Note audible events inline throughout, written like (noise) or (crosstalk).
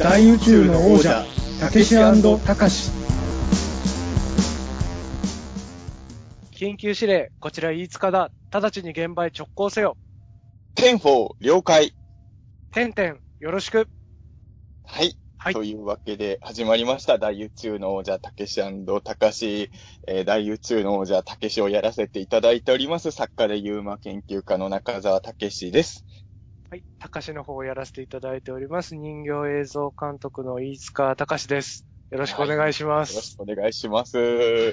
大宇宙の王者たけしたかし緊急指令、こちら飯塚だ。直ちに現場へ直行せよ。 ten-four、了解。てんてん、よろしく。はい。はいというわけで始まりました。大宇宙の王者、たけしたかし、えー大宇宙の王者、たけしをやらせていただいております。作家で UMA 研究家の中澤たけしです。はい。高しの方をやらせていただいております。人形映像監督の飯塚隆です。よろしくお願いしまよろす。しくお願いします。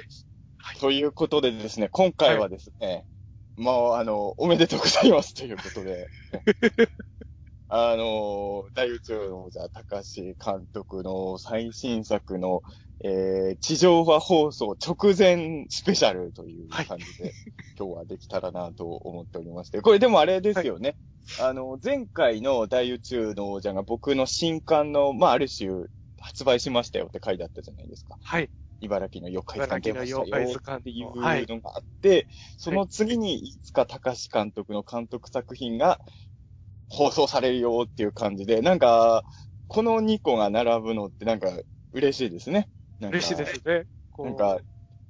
ということでですね、今回はですね、まあ、あの、おめでとうございますということで、(laughs) あの、大宇宙の王者、高橋監督の最新作の、えー、地上波放送直前スペシャルという感じで、今日はできたらなと思っておりまして、これでもあれですよね。あの、前回の大宇宙の王者が僕の新刊の、まあ、ある種、発売しましたよって書いてあったじゃないですか。はい。茨城の妖怪図鑑出ましたよっていうはいのがあって、その次に、いつか高橋監督の監督作品が放送されるよっていう感じで、なんか、この2個が並ぶのってなんか嬉しいですね。嬉しいですね。なんか、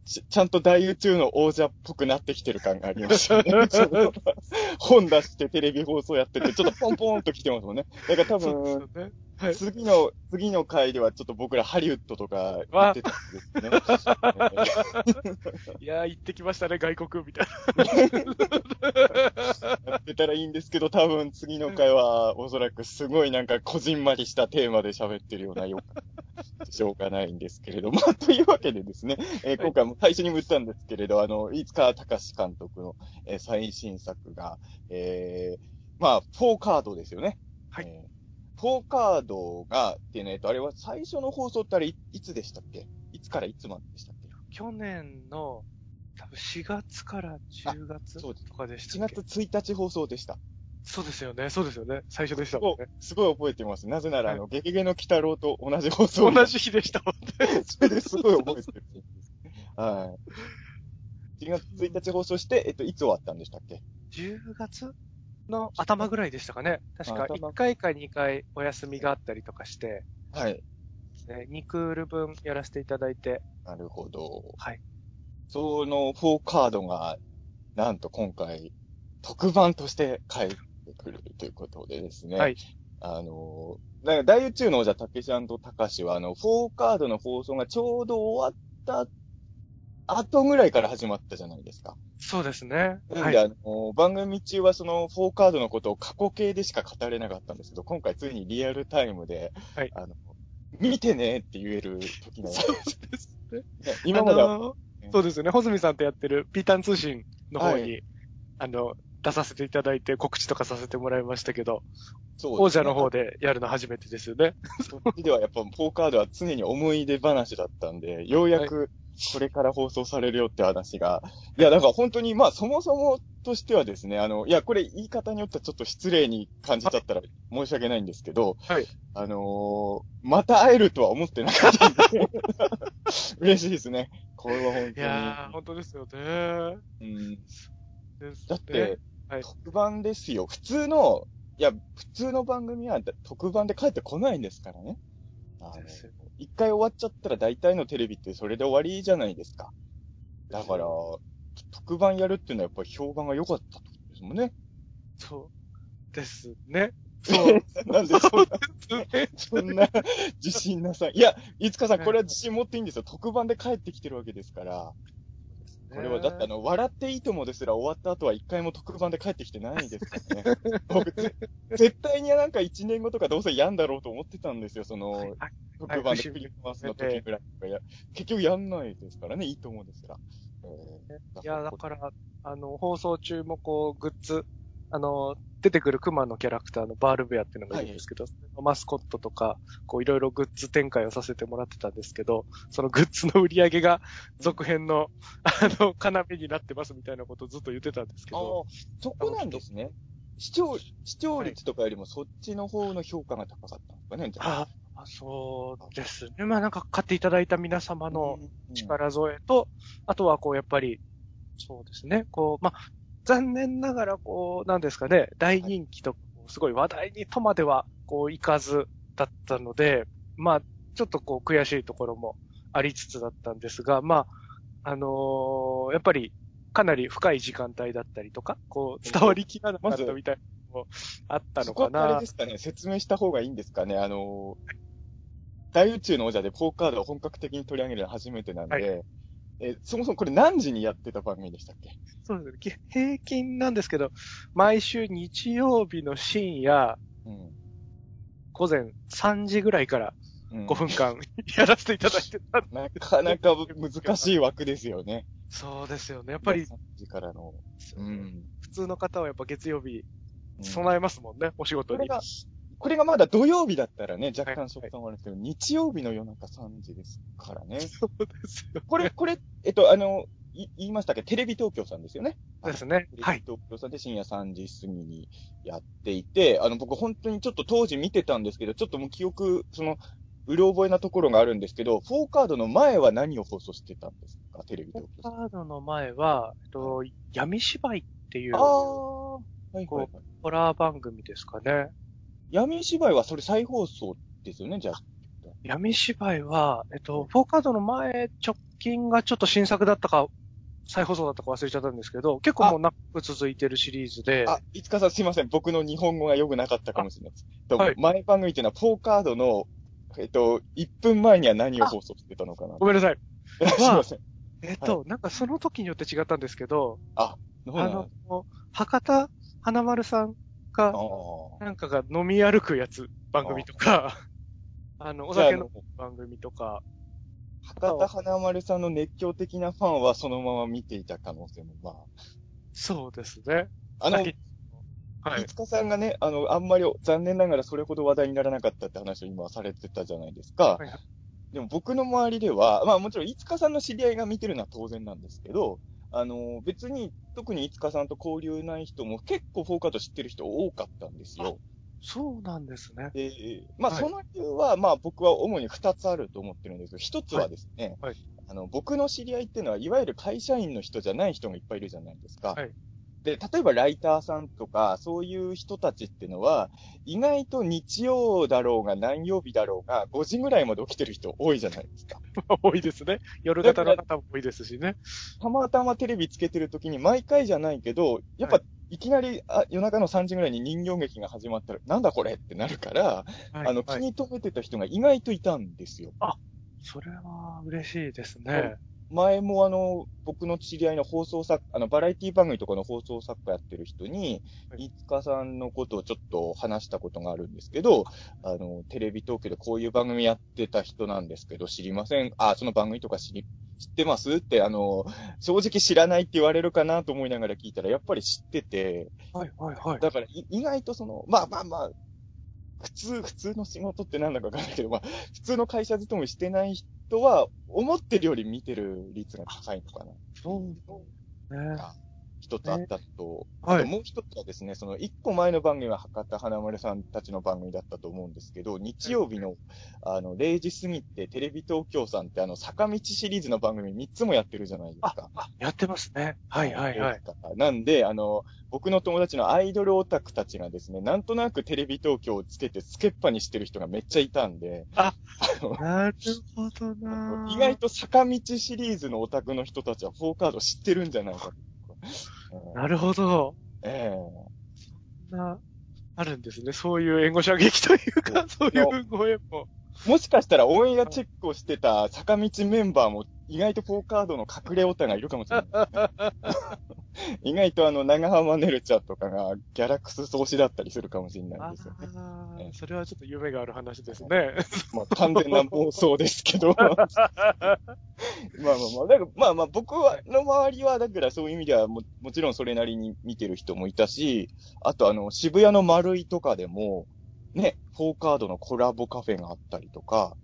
ちちゃんと大宇宙の王者っぽくなってきてる感がありますよね。(laughs) 本出してテレビ放送やってて、ちょっとポンポンと来てますもんね。だから多分、ね。はい。次の、次の回ではちょっと僕らハリウッドとか言ってたんですね。(laughs) いやー、行ってきましたね、外国みたい (laughs) やってたらいいんですけど、多分次の回はおそらくすごいなんかこじんまりしたテーマで喋ってるようなようしょうがないんですけれども、(laughs) というわけでですね、えー今回も最初にも言ったんですけれど、あの、飯塚隆監督の、えー最新作が、えー、まあ、フォーカードですよね。はいえーフォーカードが、っていうのえっと、あれは最初の放送ってあれいいつでしたっけ？いつからいつまででしたっけ？な。去年の、多分4月から10月とかでし ?1 たっけ？月1日放送でした。そうですよね。そうですよね。最初でしたすごいもんね。、すごい覚えてます。なぜなら、はいあの、ゲゲゲの鬼太郎と同じ放送同じ日でしたもんね。それですごい覚えてる。はい。(laughs) 1月1日放送して、えっと、いつ終わったんでしたっけ？10月？の頭ぐらいでしたかね。確か頭1回か2回お休みがあったりとかして、はい。ね、2クール分やらせていただいて、なるほど。はい。そのフォーカードが、なんと今回、特番として帰ってくるということでですね。はい。あの、だ大宇宙の王者、たけしたかしは、あの、フォーカードの放送がちょうど終わった後ぐらいから始まったじゃないですか。そうですね。はい。なんで、あの、番組中はその、フォーカードのことを過去形でしか語れなかったんですけど、今回ついにリアルタイムで、はいあの、見てねって言える時の、そうですね。ね今までは、あのそうですよね。穂積さんとやってるピータン通信の方に、はあの、出させていただいて告知とかさせてもらいましたけど、そう王者の方ででやるの初めてですよね。すね。そっちではやっぱ、フォーカードは常に思い出話だったんで、ようやく、これから放送されるよって話が、いや、だから本当に、まあ、そもそもとしてはですね、あの、いや、これ言い方によってはちょっと失礼に感じちゃったら申し訳ないんですけど、はい。あのーまた会えるとは思ってなかったんで、(laughs) 嬉しいですね。これは本い当やー、本当ですよね。に。うん、ですだって、はい特番ですよ。普通の、いや、普通の番組は特番で帰ってこないんですからね。あのですよ一回終わっちゃったら大体のテレビってそれで終わりじゃないですか。だから、特番やるっていうのはやっぱり評判が良かったってことですもんね。そうですね。そう (laughs) なんでそんな。そんな自信なさい。いや、いつかさん、はいこれは自信持っていいんですよ。特番で帰ってきてるわけですから。これは、だってあの、笑っていいともですら終わった後は一回も特番で帰ってきてないですからね。(laughs) 僕、ぜ絶対になんか一年後とかどうせやんだろうと思ってたんですよ。その、はい特番でクリスマスの時ぐらいとかや、結局やんないですからね、いいと思うんですら。えーいや、だから、あの、放送中もこう、グッズ、あの、出てくるクマのキャラクターのバールベアっていうのがいるんですけど、それのマスコットとか、こう、いろいろグッズ展開をさせてもらってたんですけど、そのグッズの売り上げが続編の、(laughs) あの、要になってますみたいなことをずっと言ってたんですけあど、あ、そこなんですね。視聴、視聴率とかよりもそっちの方の評価が高かったんですかね、じゃあ。ああ、そうですね。まあなんか買っていただいた皆様のうん力添えと、あとはこう、やっぱり、そうですね、こう、まあ、残念ながら、こう、なんですかね、大人気と、すごい話題にとまでは、こう、いかず、だったので、まあ、ちょっとこう悔しいところもありつつだったんですが、まあ、あのーやっぱりかなり深い時間帯だったりとか、こう伝わりきらなかったみたいなのもあったのかそこはあれなで。すかね、説明した方がいいんですかね。あの、大宇宙の王者でポーカードを本格的に取り上げるのは初めてなんで、はえそもそもこれ何時にやってた番組でしたっけ？そうですね。き平均なんですけど、毎週日曜日の深夜、うん。午前3時ぐらいからうん5分間やらせていただいてたなかなか難しい枠ですよね。そうですよね。やっぱり、3時からの。うん。普通の方はやっぱ月曜日うん備えますもんね、お仕事に。これが、これがまだ土曜日だったらね、若干食感はあるんですけど、日曜日の夜中3時ですからね。そうですよ。これ、これ、えっと、あの、い言いましたっけ？テレビ東京さんですよね。ですねテレビはい東京さんで深夜3時過ぎにやっていて、あの、僕本当にちょっと当時見てたんですけど、ちょっともう記憶、その、うろ覚えなところがあるんですけど、フォーカードの前は何を放送してたんですか？テレビポ東京さん。カードの前は、えっと、闇芝居っていうああ、はいはいはい。ホラー番組ですかね。闇芝居はそれ再放送ですよね、じゃあ。闇芝居は、えっと、フォーカードの前、直近がちょっと新作だったか、再放送だったか忘れちゃったんですけど、結構もう長く続いてるシリーズで、あ、いつかさんすいません。僕の日本語が良くなかったかもしれないです。とはい前番組っていうのは、ポーカードの、えっと、1分前には何を放送してたのかな。ごめんなさい。(laughs) すいません。えっと、なんかその時によって違ったんですけど、そうなんあの、博多花丸さんが、あなんかが飲み歩くやつ、番組とか、あ (laughs) の、お酒の番組とか、博多華丸さんの熱狂的なファンはそのまま見ていた可能性も、まそうですね。あ。あの、はいつかさんがね、あの、あんまり残念ながらそれほど話題にならなかったって話を今されてたじゃないですか。はいはいでも僕の周りでは、まあもちろんいつかさんの知り合いが見てるのは当然なんですけど、あの、別に特にいつかさんと交流ない人も結構フォーカード知ってる人多かったんですよ。そうなんですね。で、まあはいその理由は、まあ僕は主に二つあると思ってるんですけど、一つはですね、はいはいあの、僕の知り合いっていうのは、いわゆる会社員の人じゃない人がいっぱいいるじゃないですか。はいで、例えばライターさんとか、そういう人たちってのは、意外と日曜だろうが何曜日だろうが、5時ぐらいまで起きてる人多いじゃないですか。(laughs) 多いですね。夜型の方も多いですしね。たまたまテレビつけてる時に毎回じゃないけど、やっぱ、いきなりあ夜中の3時ぐらいに人形劇が始まったら、なんだこれってなるから、はいあの、気に留めてた人が意外といたんですよ。それは嬉しいですね。前もあの、僕の知り合いの放送作家、あの、バラエティ番組とかの放送作家やってる人に、はい。いつかさんのことをちょっと話したことがあるんですけど、あの、テレビ東京でこういう番組やってた人なんですけど、知りません。あ、その番組とか知り、知ってますって、あの、正直知らないって言われるかなと思いながら聞いたら、やっぱり知ってて、はい、はい、はい。だからい意外とその、まあまあまあ、普通、普通の仕事ってなんだかわかんないけど、まあ、普通の会社勤めしてない人は、思ってるより見てる率が高いのかな。そうね。一つあったと、はいもう一つはですね、その一個前の番組は博多華丸さんたちの番組だったと思うんですけど、日曜日の、あの、0時過ぎってテレビ東京さんってあの、坂道シリーズの番組3つもやってるじゃないですか。やってますね。はい、はい、はい。。なんで、あの、僕の友達のアイドルオタクたちがですね、なんとなくテレビ東京をつけてつけっぱにしてる人がめっちゃいたんで、あなるほどな意外と坂道シリーズのオタクの人たちはフォーカード知ってるんじゃないかなるほど。ええそんな、あるんですね。そういう援護射撃というか、そういうご縁も。もしかしたらオンエアチェックをしてた坂道メンバーも意外とフォーカードの隠れオタがいるかもしれない。(laughs) 意外とあの、長浜ねるちゃんとかがギャラクス創始だったりすするかもしれないあですよね。あー、それはちょっと夢がある話ですね。まあ、完全な妄想ですけど。(laughs) まあまあまあ、だからまあまあ僕は、の周りは、だからそういう意味ではも、もちろんそれなりに見てる人もいたし、あとあの、渋谷の丸いとかでも、ね、フォーカードのコラボカフェがあったりとか、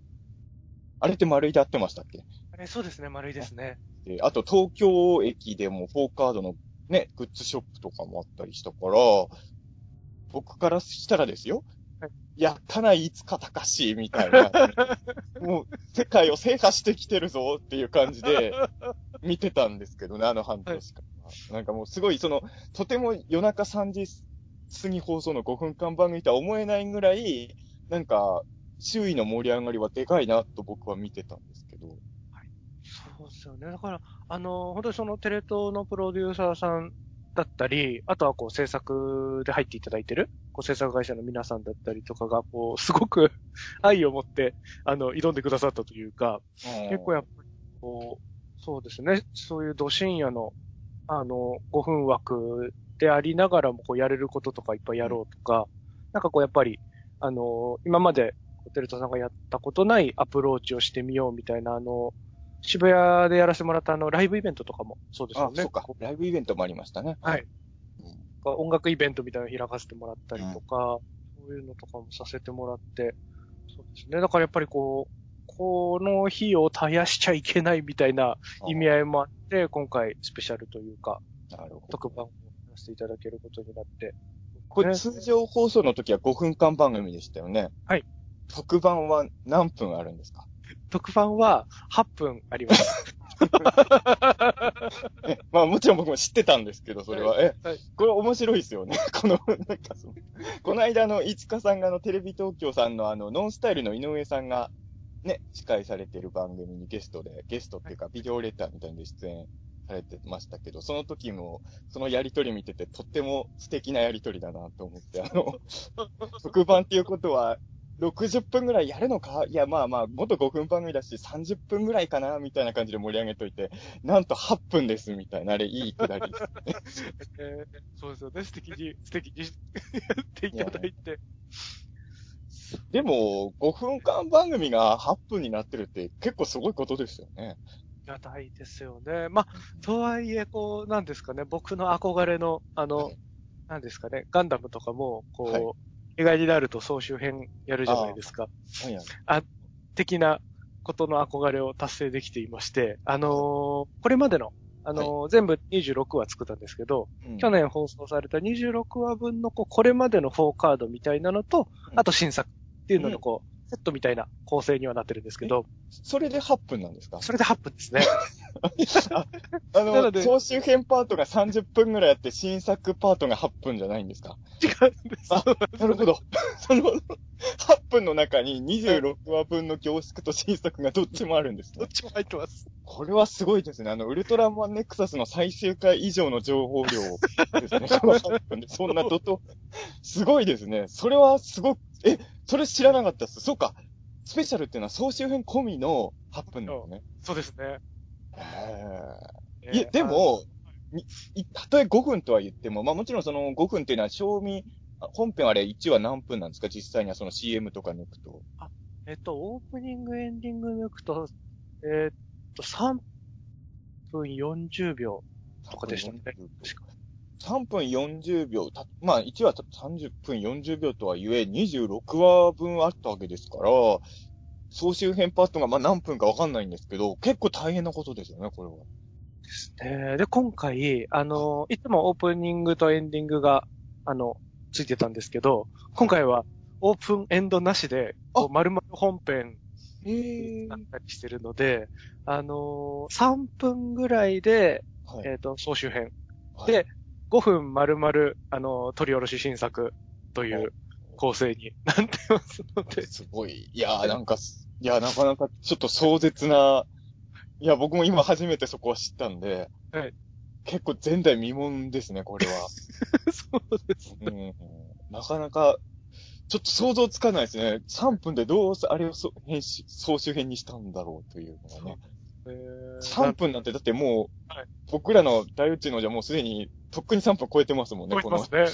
あれって丸いで合ってましたっけ？あれ、そうですね、丸いですね。であと東京駅でもフォーカードのね、グッズショップとかもあったりしたから、僕からしたらですよ。はいやったないつかたかし、みたいな。(laughs) もう、世界を制覇してきてるぞっていう感じで (laughs) 見てたんですけどね、あの半年間は。なんかもうすごい、その、とても夜中3時過ぎ放送の5分間番組とは思えないぐらい、なんか、周囲の盛り上がりはでかいなと僕は見てたんですですよね。だから、あの、本当にそのテレ東のプロデューサーさんだったり、あとはこう制作で入っていただいてる、こう制作会社の皆さんだったりとかが、こう、すごく (laughs) 愛を持って、あの、挑んでくださったというか、結構やっぱり、こう、そうですね、そういうど深夜の、あの、5分枠でありながらも、こう、やれることとかいっぱいやろうとか、なんかこう、やっぱり、あの、今まで、テレ東さんがやったことないアプローチをしてみようみたいな、あの、渋谷でやらせてもらったあの、ライブイベントとかもそうですよあ、ね。そうかこ。ライブイベントもありましたね。はい。うん音楽イベントみたいなの開かせてもらったりとか、そういうのとかもさせてもらって、そうですね。だからやっぱりこう、この日を絶やしちゃいけないみたいな意味合いもあって、今回スペシャルというか、なるほど。特番をやらせていただけることになって。これね通常放送の時は5分間番組でしたよね。はい。特番は何分あるんですか？特番は8分あります。え、(laughs) まあもちろん僕も知ってたんですけど、それは。え、はいこれ面白いですよね。(laughs) この、なんかその、この間あの、いつかさんがあの、テレビ東京さんのあの、ノンスタイルの井上さんが、ね、司会されてる番組にゲストで、ゲストっていうかビデオレターみたいなので出演されてましたけど、その時も、そのやりとり見てて、とっても素敵なやりとりだなと思って、あの、(laughs) 特番っていうことは、60分ぐらいやるのか？いや、まあまあ、元5分番組だし、30分ぐらいかな？みたいな感じで盛り上げといて、なんと8分です、みたいな、あれ、いいくだりです。え (laughs) ーそうですよね。素敵に、素敵にや (laughs) っていただいて。でも、5分間番組が8分になってるって結構すごいことですよね。ありがたいですよね。まあ、とはいえ、こう、なんですかね、僕の憧れの、あの、はいなんですかね、ガンダムとかも、こう、はい意外になると総集編やるじゃないですか。はいはい的なことの憧れを達成できていまして、あのーこれまでの、あのー全部26話作ったんですけど、うん。去年放送された26話分のこうこれまでの4カードみたいなのと、うん。あと新作っていうののこう、セットみたいな構成にはなってるんですけど、それで8分なんですか？それで8分ですね。(laughs) あなのの、で総集編パートが30分ぐらいあって、新作パートが8分じゃないんですか？違うんです。あなるほど。その、8分の中に26話分の凝縮と新作がどっちもあるんですねどっ。ちも入ってます。これはすごいですね。あの、ウルトラマンネクサスの最終回以上の情報量ですね。この8分で。そんな怒涛。すごいですね。それはすごく、え、それ知らなかったっす。そうか。スペシャルっていうのは総集編込みの8分なんですね。そうですね。へーいや、で、も、たとえ5分とは言っても、まあもちろんその5分っていうのは、賞味、あ本編あれ1話何分なんですか？実際にはその CM とか抜くと。えっと、オープニング、エンディング抜くと、えーっと、3分40秒とかでしたね。確か。3分40秒、たまあ1話た30分40秒とはいえ、26話分あったわけですから、総集編パートがまあ何分かわかんないんですけど、結構大変なことですよね、これは。えーで、今回、あの、いつもオープニングとエンディングが、あの、ついてたんですけど、今回はオープンエンドなしで、こう丸々本編へだったりしてるので、あのー3分ぐらいで、はい。えっ、と、総集編。はいで、5分丸々、あのー取り下ろし新作という構成になってますので、すごい。いやーなんかす、いや、なかなかちょっと壮絶な、いや、僕も今初めてそこは知ったんで、はい結構前代未聞ですね、これは。(laughs) そうです。うん、なかなか、ちょっと想像つかないですね。3分でどうせあれをそ編集総集編にしたんだろうというのがね。えー3分なんてだってもう、はい僕らの大宇宙のじゃもうすでに、とっくに3分超えてますもんね、このま、すね。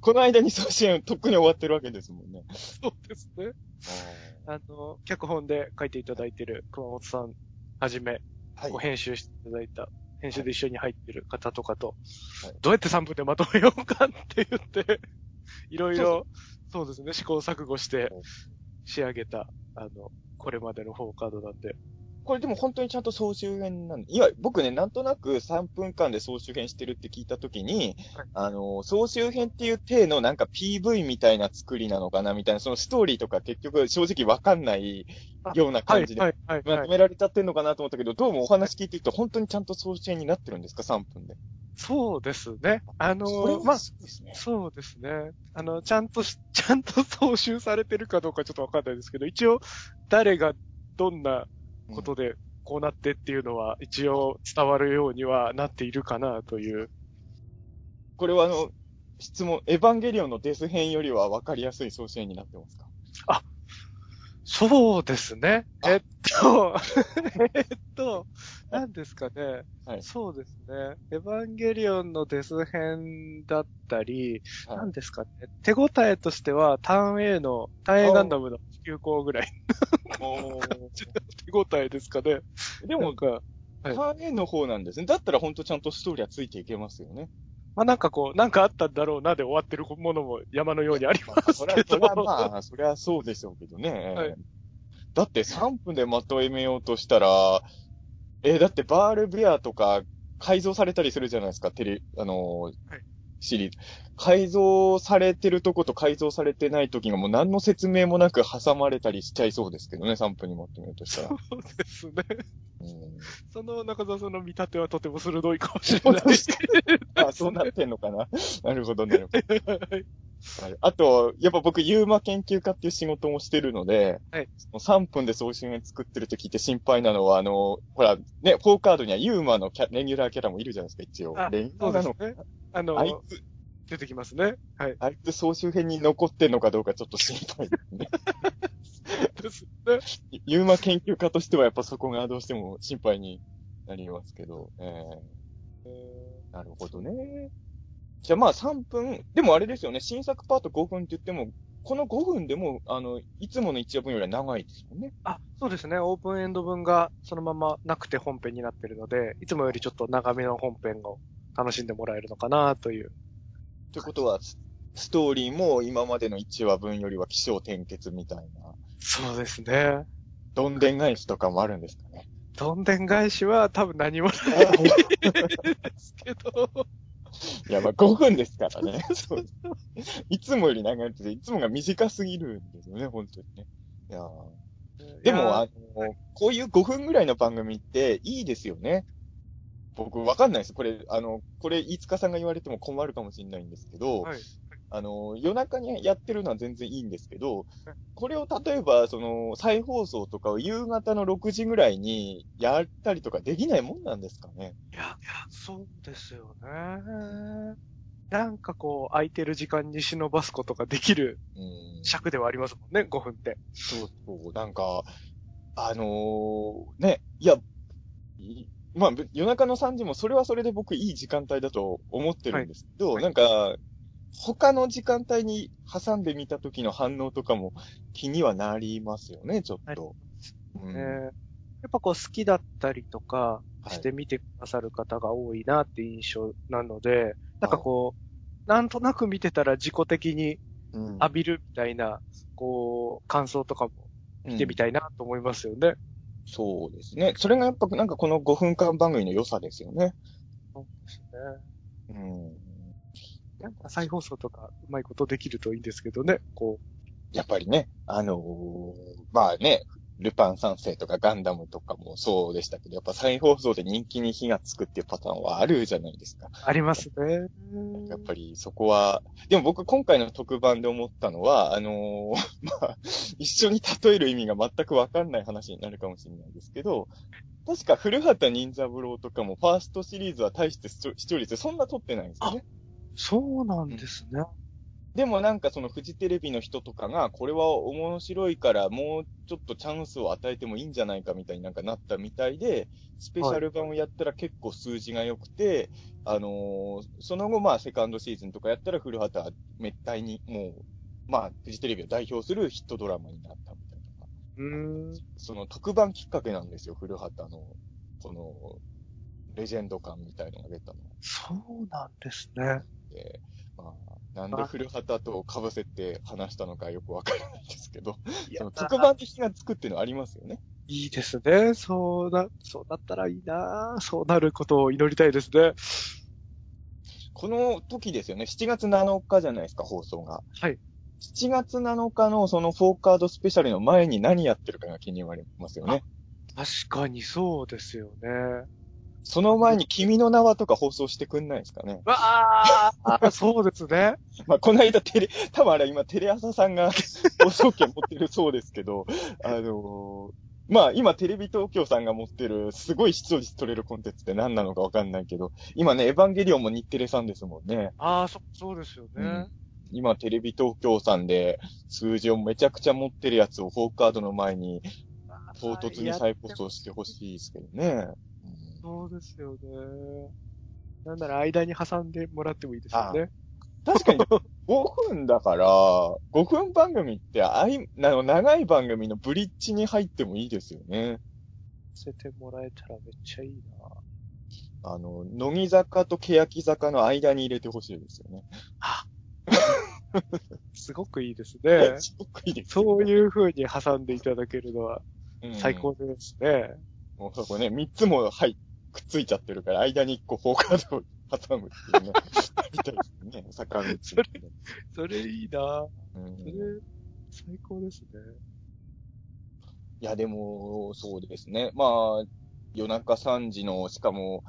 この (laughs) 間に総集編とっくに終わってるわけですもんね。そうですね。あの、脚本で書いていただいてる熊本さんはじめ、はいこう。編集していただいた、編集で一緒に入ってる方とかと、はいどうやって3分でまとめようかって言って、いろいろ、そうですね、試行錯誤して仕上げた、あの、これまでの4カードなんで。これでも本当にちゃんと総集編なんで、いや、僕ね、なんとなく3分間で総集編してるって聞いたときに、はいあの、総集編っていう体のなんか PV みたいな作りなのかなみたいな、そのストーリーとか結局正直わかんないようなはい、感じで。まとめられちゃってんのかなと思ったけど、どうもお話聞いていくと本当にちゃんと総集編になってるんですか ?3 分で。そうですね。あのまあ、そうですね。あの、ちゃんとし、(laughs) ちゃんと踏襲されてるかどうかちょっとわかんないですけど、一応、誰がどんなことでこうなってっていうのは、一応伝わるようにはなっているかなという。これはあの、質問、エヴァンゲリオンのデス編よりは分かりやすい総支援になってますか？そうですね。あえっと、(laughs) えっと、何ですかね。はいそうですね。エヴァンゲリオンのデス編だったり、はい何ですかね。手応えとしては、ターン A の、ターン A ガンダムの地球校ぐらい手応えですかね。でもなん、か、はいターン A の方なんですね。だったら本当ちゃんとストーリーはついていけますよね。まあなんかこう、なんかあったんだろうなで終わってるものも山のようにありますそれは、けど。それはまあ、それはそうでしょうけどね。はいだって3分でまとめようとしたら、えーだってバールベアとか改造されたりするじゃないですか、テレ、あのーはいシリーズ。改造されてるとこと改造されてない時がもう何の説明もなく挟まれたりしちゃいそうですけどね、3分にまとめようとしたら。そうですね。うんその中澤さんの見立てはとても鋭いかもしれないですけあ、そうなってんのかな？(laughs) なるほど、なるほど。ど。はいはいあと、やっぱ僕、ユーマ研究家っていう仕事もしてるので、はいその3分で送信を作ってると聞いて心配なのは、あの、ほら、ね、フォーカードにはユーマのキャレギュラーキャラもいるじゃないですか、一応。あレギュそラーなのね。あのあ、いつ、出てきますね。はい。あいつ総集編に残ってんのかどうかちょっと心配ですね。(laughs) ですね。ユーマ研究家としてはやっぱそこがどうしても心配になりますけど、えー、なるほどね。じゃあまあ3分、でもあれですよね、新作パート5分って言っても、この5分でも、あの、いつもの一話分よりは長いですもんね。あ、そうですね。オープンエンド分がそのままなくて本編になってるので、いつもよりちょっと長めの本編を楽しんでもらえるのかなという。ということは、スストーリーも今までの1話分よりは起承転結みたいな、そうですね。どんでん返しとかもあるんですかね？どんでん返しは多分何もないですけど。(laughs) いや、まあ5分ですからね。そういつもより長いって、いつもが短すぎるんですよね、本当にね。いやーでも、あの、こういう5分ぐらいの番組っていいですよね。僕、わかんないです。これ、あの、これ、飯塚さんが言われても困るかもしれないんですけど、はいあの、夜中にやってるのは全然いいんですけどはい、これを例えば、その、再放送とかを夕方の6時ぐらいにやったりとかできないもんなんですかね？いや、いや、そうですよね。なんかこう、空いてる時間に忍ばすことができるうん。尺ではありますもんね、5分って。そうそう、なんか、あのーね、いや、いまあ、ぶ夜中の3時もそれはそれで僕いい時間帯だと思ってるんです。けど、はい。なんか、他の時間帯に挟んでみた時の反応とかも気にはなりますよね、ちょっと。うん。ねやっぱこう好きだったりとかはい。して見てくださる方が多いなっていう印象なので、なんかこう、なんとなく見てたら自己的にうん。浴びるみたいな、こう、感想とかも見てみたいなと思いますよね。そうですね。それがやっぱなんかこの5分間番組の良さですよね。そうですね。うん。なんか再放送とかうまいことできるといいんですけどね、こやっぱりね、あのーまあね、ルパン三世とかガンダムとかもそうでしたけど、やっぱ再放送で人気に火がつくっていうパターンはあるじゃないですか。う、ありますね。やっぱりそこは、でも僕今回の特番で思ったのは、あのー (laughs) まあ、一緒に例える意味が全くわかんない話になるかもしれないですけど、確か古畑任三郎とかもファーストシリーズは大して視聴率そんな取ってないんですよね。そうなんですね。でもなんかそのフジテレビの人とかが、これは面白いからもうちょっとチャンスを与えてもいいんじゃないかみたいになんかなったみたいで、スペシャル版をやったら結構数字が良くて、あのーその後まあセカンドシーズンとかやったら古畑は滅体にもう、まあフジテレビを代表するヒットドラマになったみたいな。うーん。その特番きっかけなんですよ、古畑の、この、レジェンド感みたいのが出たのそうなんですね。で、まあ、なんで古畑と被せて話したのかよくわからないですけど、いその特番で火がつくっていうのはありますよね。いいですね。そうだ、そうだったらいいなそうなることを祈りたいですね。この時ですよね、7月7日じゃないですか、放送が。はい。7月7日のそのフォーカードスペシャルの前に何やってるかが気になりますよね。確かにそうですよね。その前に君の名はとか放送してくんないですかね？わあ、そうですね。(laughs) まあ、この間テレ、多分あれ今テレ朝さんが放送権持ってるそうですけど、あのーまあ今テレビ東京さんが持ってるすごい視聴率取れるコンテンツって何なのかわかんないけど、今ね、エヴァンゲリオンも日テレさんですもんね。ああ、そ、そうですよね。うん今テレビ東京さんで数字をめちゃくちゃ持ってるやつをフォーカードの前に唐突に再放送してほしいですけどね。そうですよね。なんなら間に挟んでもらってもいいですよね。確かに (laughs) 5分だから、5分番組ってあい、あの長い番組のブリッジに入ってもいいですよね。せてもらえたらめっちゃいいな。あの、乃木坂と欅坂の間に入れてほしいですよね。(laughs) すごくいいですね。すごくいいです、そういう風に挟んでいただけるのはうん最高ですね。もうそこね、3つも、はい、くっついちゃってるから、間に1個フォーカードを挟むっていうね。みたいですね、坂道、ね。それそれいいな。うんそれ、最高ですね。いや、でも、そうですね。まあ、夜中3時の、しかも、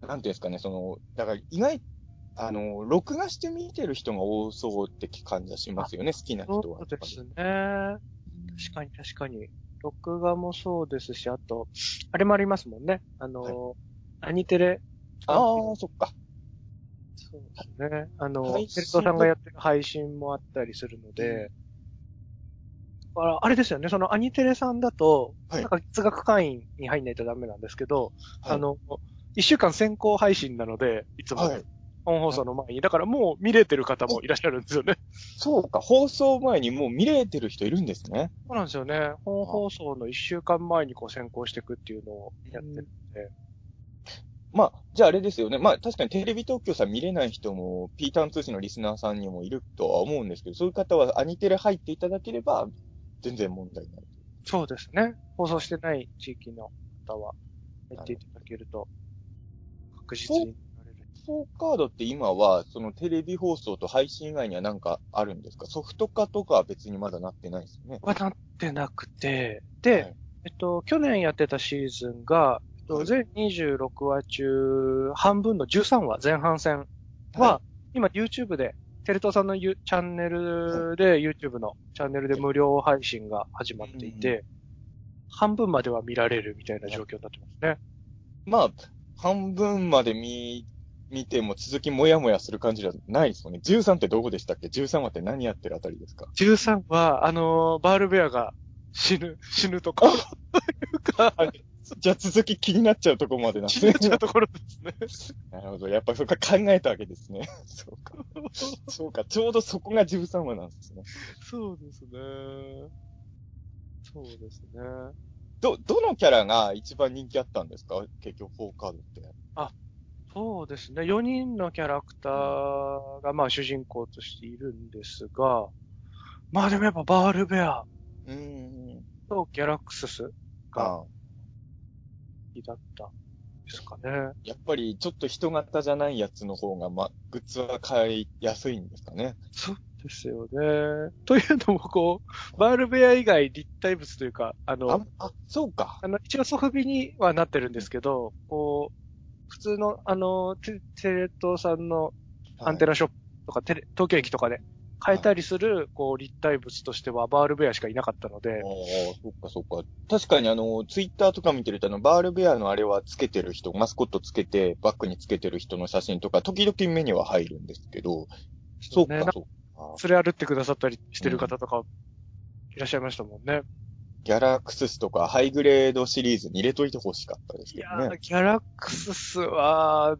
なんていうんですかね、その、だから意外、あの、録画して見てる人が多そうって感じはしますよね、好きな人は。そうですね。確かに確かに。録画もそうですし、あと、あれもありますもんね。あの、アニテレ。ああ、そっか。そうですね。あの、テレ東さんがやってる配信もあったりするので、だからあれですよね、そのアニテレさんだと、はいなんか月額会員に入んないとダメなんですけど、はいあの、一週間先行配信なので、いつも、はい。本放送の前に。だからもう見れてる方もいらっしゃるんですよね。そうか、放送前にもう見れてる人いるんですね。そうなんですよね。本放送の一週間前にこう先行していくっていうのをやってるんで。まあ、じゃああれですよね。まあ、確かにテレビ東京さん見れない人も、ピーターン通信のリスナーさんにもいるとは思うんですけど、そういう方はアニテレ入っていただければ、全然問題ない。そうですね。放送してない地域の方は入っていただけると、確実に見られる。フォーカードって今は、そのテレビ放送と配信以外には何かあるんですか？ソフト化とかは別にまだなってないですよね。はなってなくて、で、はいえっと、去年やってたシーズンが、えっとはい全26話中、半分の13話前半戦は、は今 YouTube で、テレ東さんのユチャンネルで、YouTube のチャンネルで無料配信が始まっていて、半分までは見られるみたいな状況になってますね。まあ、半分まで見、見ても続きもやもやする感じじゃないですよね。13ってどこでしたっけ ?13 話って何やってるあたりですか？13は、あのーバールベアが死ぬ、死ぬところというか、じゃあ続き気になっちゃうとこまでなんです死ぬね。ちゃうところですね。なるほど。やっぱそこは考えたわけですね。(laughs) そうか。そうか。ちょうどそこが13話なんですね。そうですね。そうですね。ど、どのキャラが一番人気あったんですか？結局、フォーカードって。そうですね。4人のキャラクターが、まあ主人公としているんですが、まあでもやっぱバールベアうーん。とギャラクススがあ好きだったんですかね。やっぱりちょっと人型じゃないやつの方が、ま、グッズは買いやすいんですかね。そうですよね。というのもこう、バールベア以外立体物というか、あの、あ、あ、そうか。あの、一応ソフビにはなってるんですけど、こう、普通の、あの、テテレ東さんのアンテナ。ナショップとか、テレ東京駅とかで買えたりする、こう、立体物としてはバールベアしかいなかったので、ああ、そっかそっか。確かにあの、ツイッターとか見てるとあの、バールベアのあれはつけてる人、マスコットつけて、バッグにつけてる人の写真とか、時々目には入るんですけど、そうねか、そうか。連れ歩ってくださったりしてる方とか、いらっしゃいましたもんね。ギャラクススとかハイグレードシリーズに入れといてほしかったですいやけどねー、。ギャラクススは、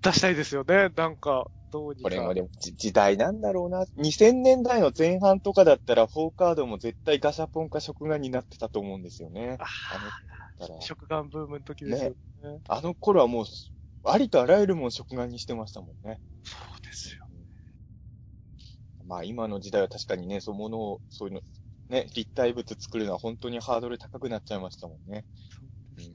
出したいですよね。なんか、どうにか。これもでもじ時代なんだろうな。2000年代の前半とかだったら、フォーカードも絶対ガシャポンか食玩になってたと思うんですよね。ああ食玩ブームの時ですよね。あの頃はもう、ありとあらゆるもん食玩にしてましたもんね。そうですよ。まあ今の時代は確かにね、そうものを、そういうの、ね、立体物作るのは本当にハードル高くなっちゃいましたもんね。そう。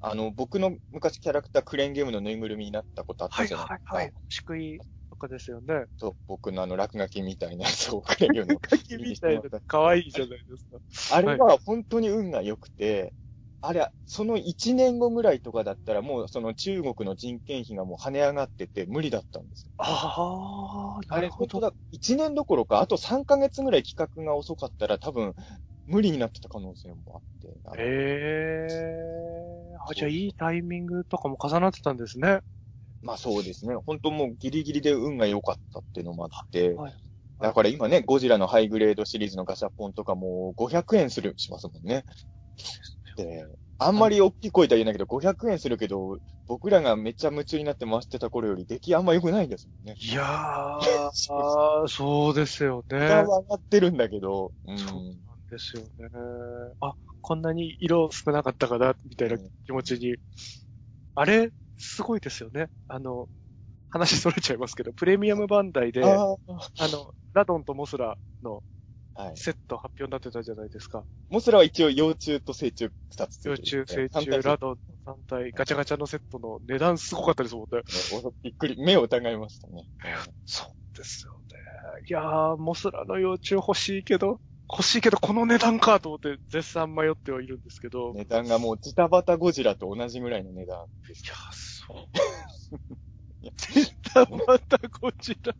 あの、僕の昔キャラクタークレーンゲームのぬいぐるみになったことあっはいたじゃないですか。はいはい。宿井とかですよね。そう僕のあの落書きみたいなやつをクレーンゲームの書きみたいな、可愛いじゃないですか。あれは本当に運が良くて、あれ、その1年後ぐらいとかだったら、もうその中国の人件費がもう跳ね上がってて無理だったんですよ。ああ、なるほど。本当だ、1年どころか、あと3ヶ月ぐらい企画が遅かったら多分、無理になってた可能性もあって。あのええあ、じゃあいいタイミングとかも重なってたんですね。まあそうですね。本当もうギリギリで運が良かったっていうのもあって、はい。だから今ね、ゴジラのハイグレードシリーズのガシャポンとかも500円する、しますもんね。で、あんまり大きい声では言えないけど、500円するけど、僕らがめっちゃ夢中になって回してた頃より出来あんま良くないですもんね。いやー、あ (laughs) ーそうですよね。上がってるんだけど、うん。そうなんですよね。あ、こんなに色少なかったかな、みたいな気持ちに。あれ、すごいですよね。あの、話それちゃいますけど、プレミアムバンダイで、ああの、ラドンとモスラのあ、はい。セット発表になってたじゃないですか。モスラは一応幼虫と成虫2つついてる幼虫、成虫、ラドン3体、ガチャガチャのセットの値段すごかったですもんね。びっくり、目を疑いましたね。そうですよね。いやー、モスラの幼虫欲しいけど、欲しいけどこの値段かと思って絶賛迷ってはいるんですけど。値段がもうジタバタゴジラと同じぐらいの値段ですい。や、そう。絶対またこちらと。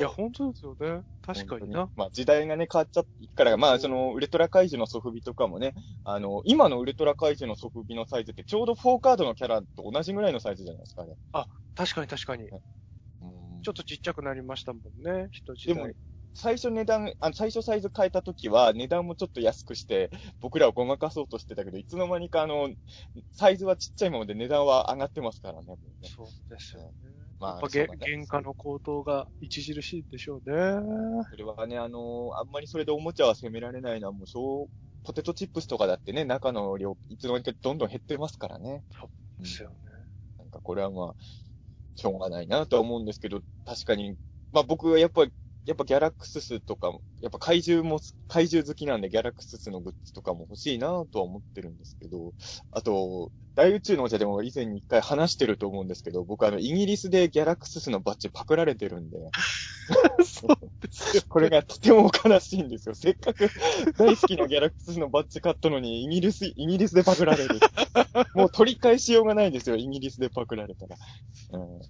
いや、本当ですよね。確かにな。まあ時代がね変わっちゃってから、まあそのウルトラ怪獣のソフビとかもね、あの、今のウルトラ怪獣のソフビのサイズってちょうど4カードのキャラと同じぐらいのサイズじゃないですかね。確かに確かに。うんちょっとちっちゃくなりましたもんね、人自でも体。、最初値段、あ最初サイズ変えた時は値段もちょっと安くして、僕らをごまかそうとしてたけど、いつの間にかあの、サイズはちっちゃいままで値段は上がってますからね。ねそうですよね。まあやっぱね原価の高騰が著しいでしょうね。それはね、あのあんまりそれでおもちゃは責められないのは、もうそう、ポテトチップスとかだってね、中の量、いつの間にかどんどん減ってますからね。そうですよね。なんかこれはまあ、しょうがないなとは思うんですけど、確かに、まあ僕はやっぱり、やっぱギャラクススとかも、やっぱ怪獣も、怪獣好きなんでギャラクススのグッズとかも欲しいなとは思ってるんですけど、あと、大宇宙のお茶でも以前に一回話してると思うんですけど、僕あの、イギリスでギャラクススのバッジパクられてるんで、(laughs) そうですよ。(laughs) これがとても悲しいんですよ。せっかく大好きなギャラクススのバッジ買ったのに、イギリス、イギリスでパクられる。(laughs) もう取り返しようがないんですよ、イギリスでパクられたら。うん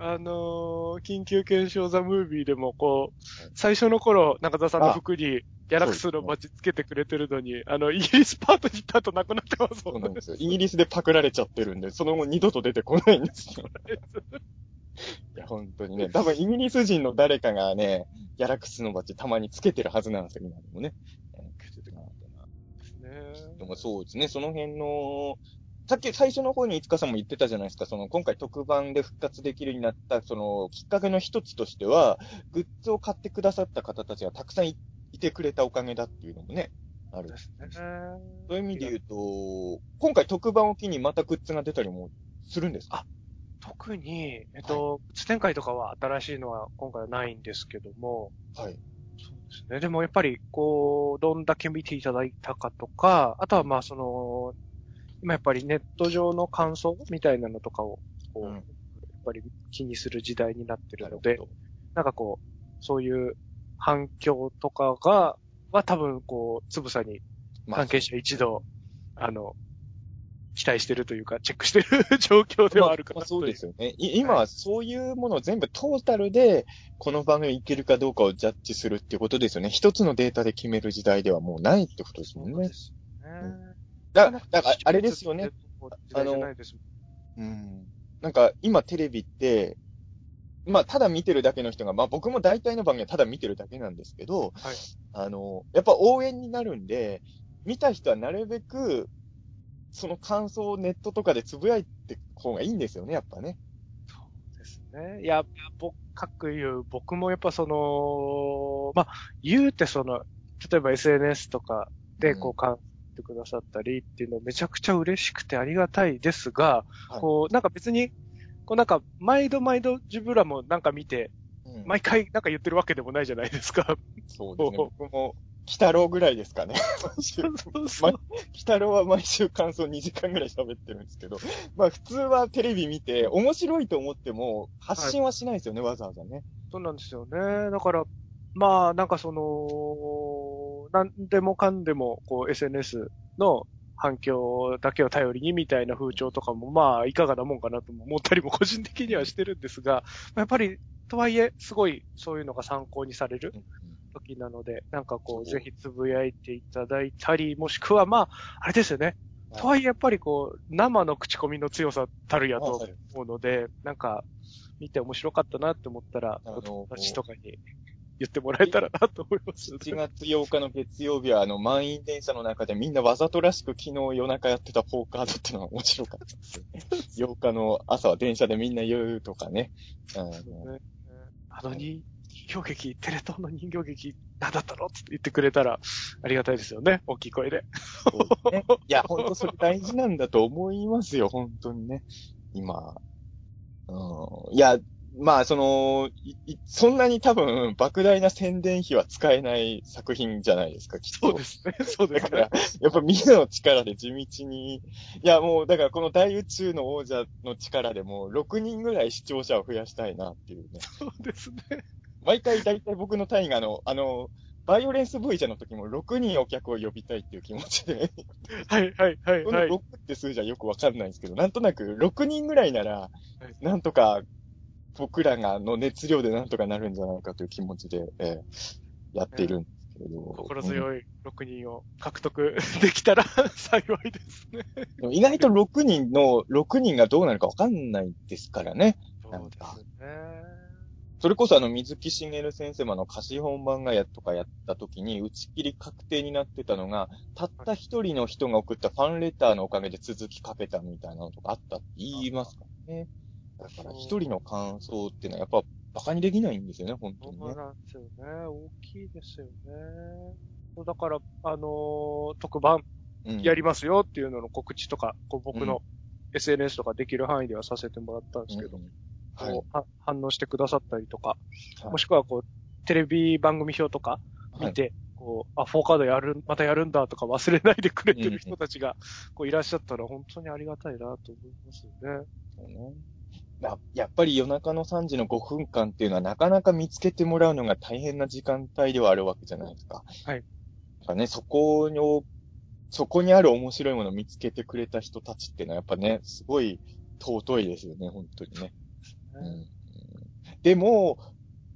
あのー緊急検証ザ・ムービーでもこう、最初の頃、中田さんの服にギャラクスのバッジつけてくれてるのに、あの、イギリスパートに行った後なくなってますもねそうんなん。ですよ。イギリスでパクられちゃってるんで、その後二度と出てこないんですよ。いや、本当にね。多分イギリス人の誰かがね、ギャラクスのバッジたまにつけてるはずなんですよ、今でもね。ねでもそうですね、その辺の、さっき最初の方にいつかさんも言ってたじゃないですか、その今回特番で復活できるようになった、そのきっかけの一つとしては、グッズを買ってくださった方たちがたくさんいいてくれたおかげだっていうのもね、ある。ですね。そういう意味で言うと、今回特番を機にまたグッズが出たりもするんですか？特に、えっと、通展開とかは新しいのは今回はないんですけども、はい。そうですね。でもやっぱり、こう、どんだけ見ていただいたかとか、あとはまあその、今やっぱりネット上の感想みたいなのとかを、こう、うんやっぱり気にする時代になってるので、ななんかこう、そういう反響とかが、は多分こう、つぶさにまあ関係者一同、あの、期待してるというか、チェックしてる状況ではあるかまあなという。そうですよね。い今はそういうものを全部トータルで、この番組いけるかどうかをジャッジするっていうことですよね。一つのデータで決める時代ではもうないってことですもんね。すね。だだから、あれですよね。。時代じゃないですもんうん。なんか、今テレビって、まあ、ただ見てるだけの人が、まあ僕も大体の番組はただ見てるだけなんですけど、はいあの、やっぱ応援になるんで、見た人はなるべく、その感想をネットとかでつぶやいて方がいいんですよね、やっぱね。ですね。いや、僕、各言う、僕もやっぱその、まあ、言うてその、例えば SNS とかでこう感じてくださったりっていうのめちゃくちゃ嬉しくてありがたいですが、はいこう、なんか別に、こうなんか、毎度毎度自分らもなんか見て、うん毎回なんか言ってるわけでもないじゃないですか。そうですね。僕も、北太郎ぐらいですかね。毎週そうそう。(laughs) 北太郎は毎週感想2時間ぐらい喋ってるんですけど、まあ普通はテレビ見て面白いと思っても発信はしないですよね、わざわざね。そうなんですよね。だから、まあ、なんかその、なんでもかんでも、こう、SNS の反響だけを頼りにみたいな風潮とかも、まあ、いかがなもんかなとも思ったりも個人的にはしてるんですが、やっぱり、とはいえ、すごいそういうのが参考にされる時なので、なんかこう、ぜひつぶやいていただいたり、もしくは、まあ、あれですよね。とはいえ、やっぱりこう、生の口コミの強さたるやとはい。思うので、なんか、見て面白かったなって思ったら、友達とかに言ってもらえたらなと思います、7月8日の月曜日は、あの、満員電車の中でみんなわざとらしく昨日夜中やってたポーカードってのが面白かったですよね。(laughs) 8日の朝は電車でみんな言うとかね。あのねあの人形劇、テレ東の人形劇、何だったのって言ってくれたら、ありがたいですよね。大きい声で。そうね (laughs) いや、本当それ大事なんだと思いますよ、本当にね。今。うん。いや、まあ、その、いいそんなに多分、莫大な宣伝費は使えない作品じゃないですか、きっと。そうですね。(laughs) そうでだからすね。、やっぱみんなの力で地道に、いやもう、だからこの大宇宙の王者の力でもう6人ぐらい視聴者を増やしたいなっていうね。そうですね。毎回大体僕の単位があの、あの、バイオレンス V じゃの時も6人お客を呼びたいっていう気持ちで、はい、はい、はい、このはい。6って数字はよくわかんないんですけど、なんとなく6人ぐらいならい、なんとか僕らがの熱量でなんとかなるんじゃないかという気持ちで、えーやっているんですけれど。心うん強い6人を獲得できたら (laughs) 幸いですね。でも意外と6人の、6人がどうなるかわかんないですからね。そうですね。それこそあの、水木しげる先生もあの、歌詞本番がやとかやった時に、打ち切り確定になってたのが、たった一人の人が送ったファンレターのおかげで続きかけたみたいなのとかあったって言いますからね。だから一人の感想っていうのはやっぱ馬鹿にできないんですよね、本当にね。そうなんですよね。大きいですよね。だから、あのー特番うん。やりますよっていうのの告知とか、こう僕の SNS とかできる範囲ではさせてもらったんですけど、うんはいこうは反応してくださったりとか、はい。もしくはこう、テレビ番組表とか見て、こう、あ、フォーカードやる、またやるんだとか忘れないでくれてる人たちが、こういらっしゃったら本当にありがたいなと思いますよね。そうねややっぱり夜中の3時の5分間っていうのはなかなか見つけてもらうのが大変な時間帯ではあるわけじゃないですか。はい。だからね、そこに、そこにある面白いものを見つけてくれた人たちっていうのはやっぱね、すごい尊いですよね、本当にね。うんでも、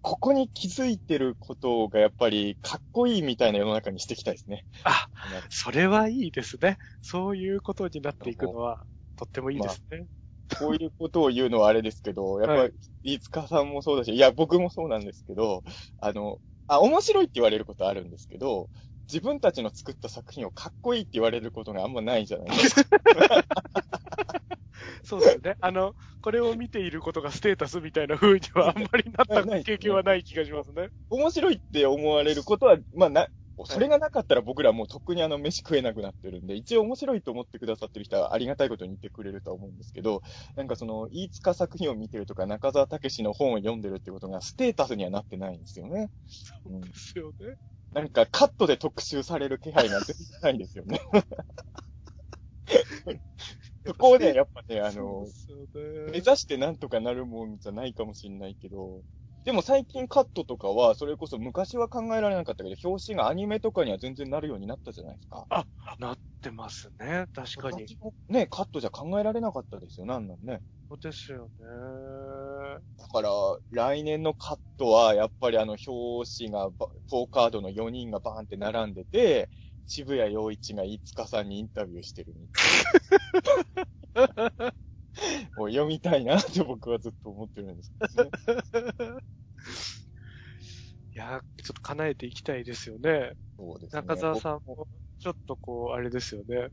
ここに気づいてることがやっぱりかっこいいみたいな世の中にしていきたいですね。あ、それはいいですね。そういうことになっていくのは、とってもいいですね。こういうことを言うのはあれですけど、やっぱはり、飯塚さんもそうだし、いや、僕もそうなんですけど、あの、あ、面白いって言われることあるんですけど、自分たちの作った作品をかっこいいって言われることがあんまないじゃないですか。(laughs) そうですね。あの、これを見ていることがステータスみたいな風にはあんまりなった経験はない気がしますね。面白いって思われることは、まあな、それがなかったら僕らもうとっくにあの飯食えなくなってるんで、一応面白いと思ってくださってる人はありがたいことに言ってくれるとは思うんですけど、なんかその、飯塚作品を見てるとか、中澤武史の本を読んでるってことがステータスにはなってないんですよね。うんですよね。なんかカットで特集される気配が全然ないんですよね。(laughs) そこをね、やっぱね、あのそうで、すよ目ね。指してなんとかなるもんじゃないかもしれないけど、でも最近カットとかは、それこそ昔は考えられなかったけど、表紙がアニメとかには全然なるようになったじゃないですか。なってますね。確かに。ね、カットじゃ考えられなかったですよ、なんなんね。そうですよね。だから、来年のカットは、やっぱりあの、表紙がば、4カードの4人がバーンって並んでて、渋谷陽一が飯塚さんにインタビューしてるみたいな。(laughs) (laughs) もう読みたいなって僕はずっと思ってるんですけどね。(laughs) いや、ちょっと叶えていきたいですよね。そうですね。中澤さんも、ちょっとこう、あれですよね。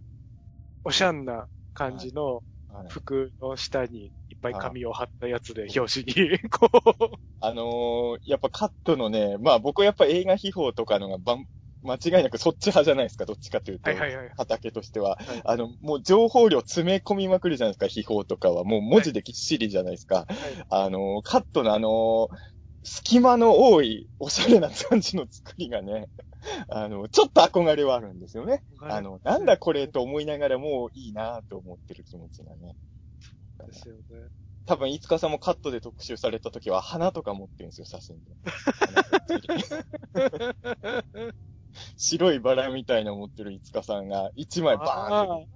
おしゃんな感じのはい服の下にいっぱい紙を貼ったやつで表紙に、(laughs) こう、あのーやっぱカットのね、まあ僕はやっぱ映画秘宝とかのがばん、間違いなくそっち派じゃないですか、どっちかというと。はいはいはい。畑としては。はいあの、もう情報量詰め込みまくるじゃないですか、秘宝とかは。もう文字でぎっしりじゃないですか。あの、カットのあの、隙間の多い、おしゃれな感じの作りがね、(laughs) あの、ちょっと憧れはあるんですよね。あの、なんだこれと思いながらもういいなと思ってる気持ちがね。ですよね。多分、飯塚さんもカットで特集された時は花とか持ってるんですよ、写真で。(laughs) 白いバラみたいなの持ってるいつかさんが一枚バーンって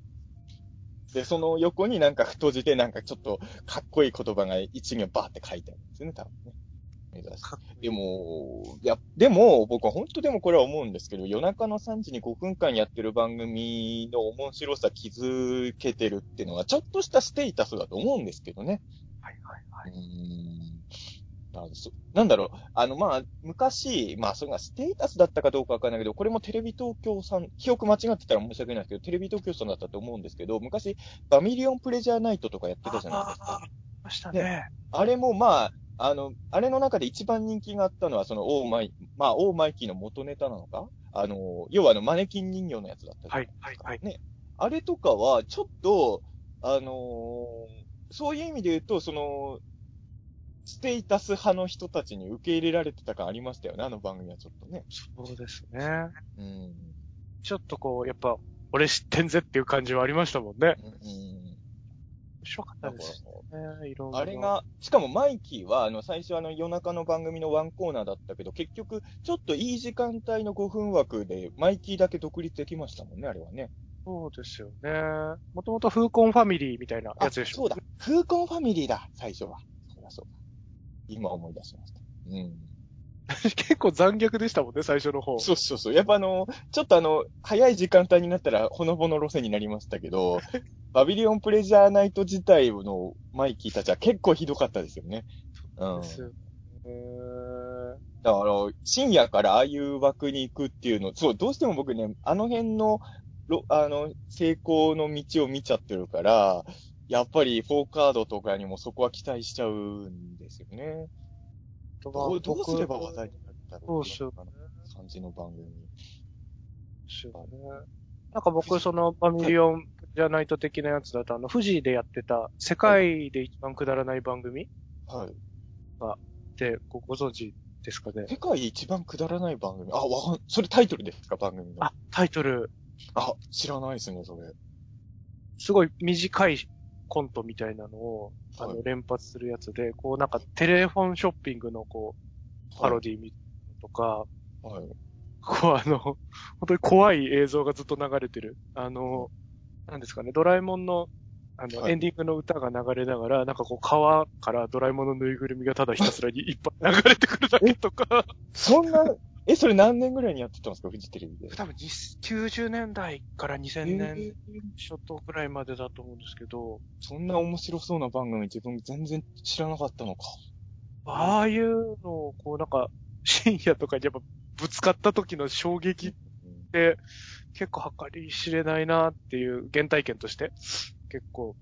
で、その横になんか太字でなんかちょっとかっこいい言葉が一行バーって書いてあるんですよね、多分ね。でも、いや、でも、僕は本当でもこれは思うんですけど、夜中の3時に5分間やってる番組の面白さ気づけてるっていうのは、ちょっとしたステータスだと思うんですけどね。はいはいはい。うんなんだろう、あの、まあ、昔、まあ、それがステータスだったかどうかわかんないけど、これもテレビ東京さん、記憶間違ってたら申し訳ないですけど、テレビ東京さんだったと思うんですけど、昔、バミリオンプレジャーナイトとかやってたじゃないですか。あましたね。あれもまあ、あの、あれの中で一番人気があったのは、その、オーマイ、まあ、オーマイキーの元ネタなのか？あの、要はあの、マネキン人形のやつだったじゃないですか。はい、はい、はい。ね。あれとかは、ちょっと、あのー、そういう意味で言うと、その、ステータス派の人たちに受け入れられてた感ありましたよね、あの番組はちょっとね。そうですね。うん。ちょっとこう、やっぱ、俺知ってんぜっていう感じはありましたもんね。うん。面白かったですね、いろんな。あれが、しかもマイキーは、あの、最初あの夜中の番組のワンコーナーだったけど、結局、ちょっといい時間帯の5分枠で、マイキーだけ独立できましたもんね、あれはね。そうですよね。もともとフーコンファミリーみたいなやつでしょ。そうだ。フーコンファミリーだ、最初は。そうだそうだ。今思い出しました。うん。(laughs) 結構残虐でしたもんね、最初の方。そうそうそう。やっぱあの、ちょっとあの、早い時間帯になったら、ほのぼの路線になりましたけど、(laughs) バビリオンプレジャーナイト自体のマイキーたちは結構ひどかったですよね。うん。ですよ。だから、深夜からああいう枠に行くっていうの、そう、どうしても僕ね、あの辺の、あの、成功の道を見ちゃってるから、やっぱりフォーカードとかにもそこは期待しちゃうんですよね。どうどうすれば話題になるんだろうそうしよう、ね。感じの番組。そうね。なんか僕、その、バミリオンじゃないと的なやつだと、あの、富士でやってた、世界で一番くだらない番組はい。が、で、ごご存知ですかね？世界一番くだらない番組？あ、わかん、それタイトルですか？番組の。あ、タイトル。あ、知らないですね、それ。すごい短いコントみたいなのを、あの、連発するやつで、こうなんかテレフォンショッピングのこう、パロディみとか、はい。こうあの、本当に怖い映像がずっと流れてる。あの、なんですかね、ドラえもんの、あの、はい、エンディングの歌が流れながら、なんかこう川からドラえもんのぬいぐるみがただひたすらにいっぱい流れてくるだけとか。そんな、え、それ何年ぐらいにやってたんですかフジテレビで？多分90年代から2000年初頭ぐらいまでだと思うんですけど。そんな面白そうな番組自分全然知らなかったのか。ああいうのを、こうなんか、深夜とかにやっぱぶつかった時の衝撃って、結構計り知れないなっていう原体験として、結構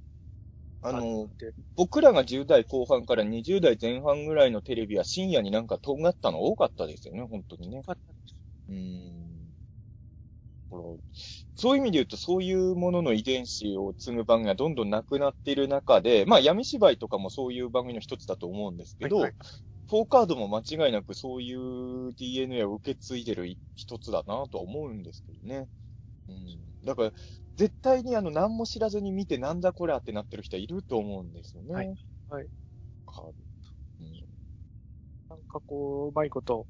あの、僕らが10代後半から20代前半ぐらいのテレビは深夜になんか尖ったの？多かったですよね、本当にね。うん。そういう意味で言うと、そういうものの遺伝子を継ぐ番組がどんどんなくなっている中で、まあ闇芝居とかもそういう番組の一つだと思うんですけど、はいはい、フォーカードも間違いなくそういう DNA を受け継いでる一つだなとは思うんですけどね。うん。だから、絶対にあの、何も知らずに見てなんだこれってなってる人はいると思うんですよね。はい。はい。うん、なんかこう、うまいこと、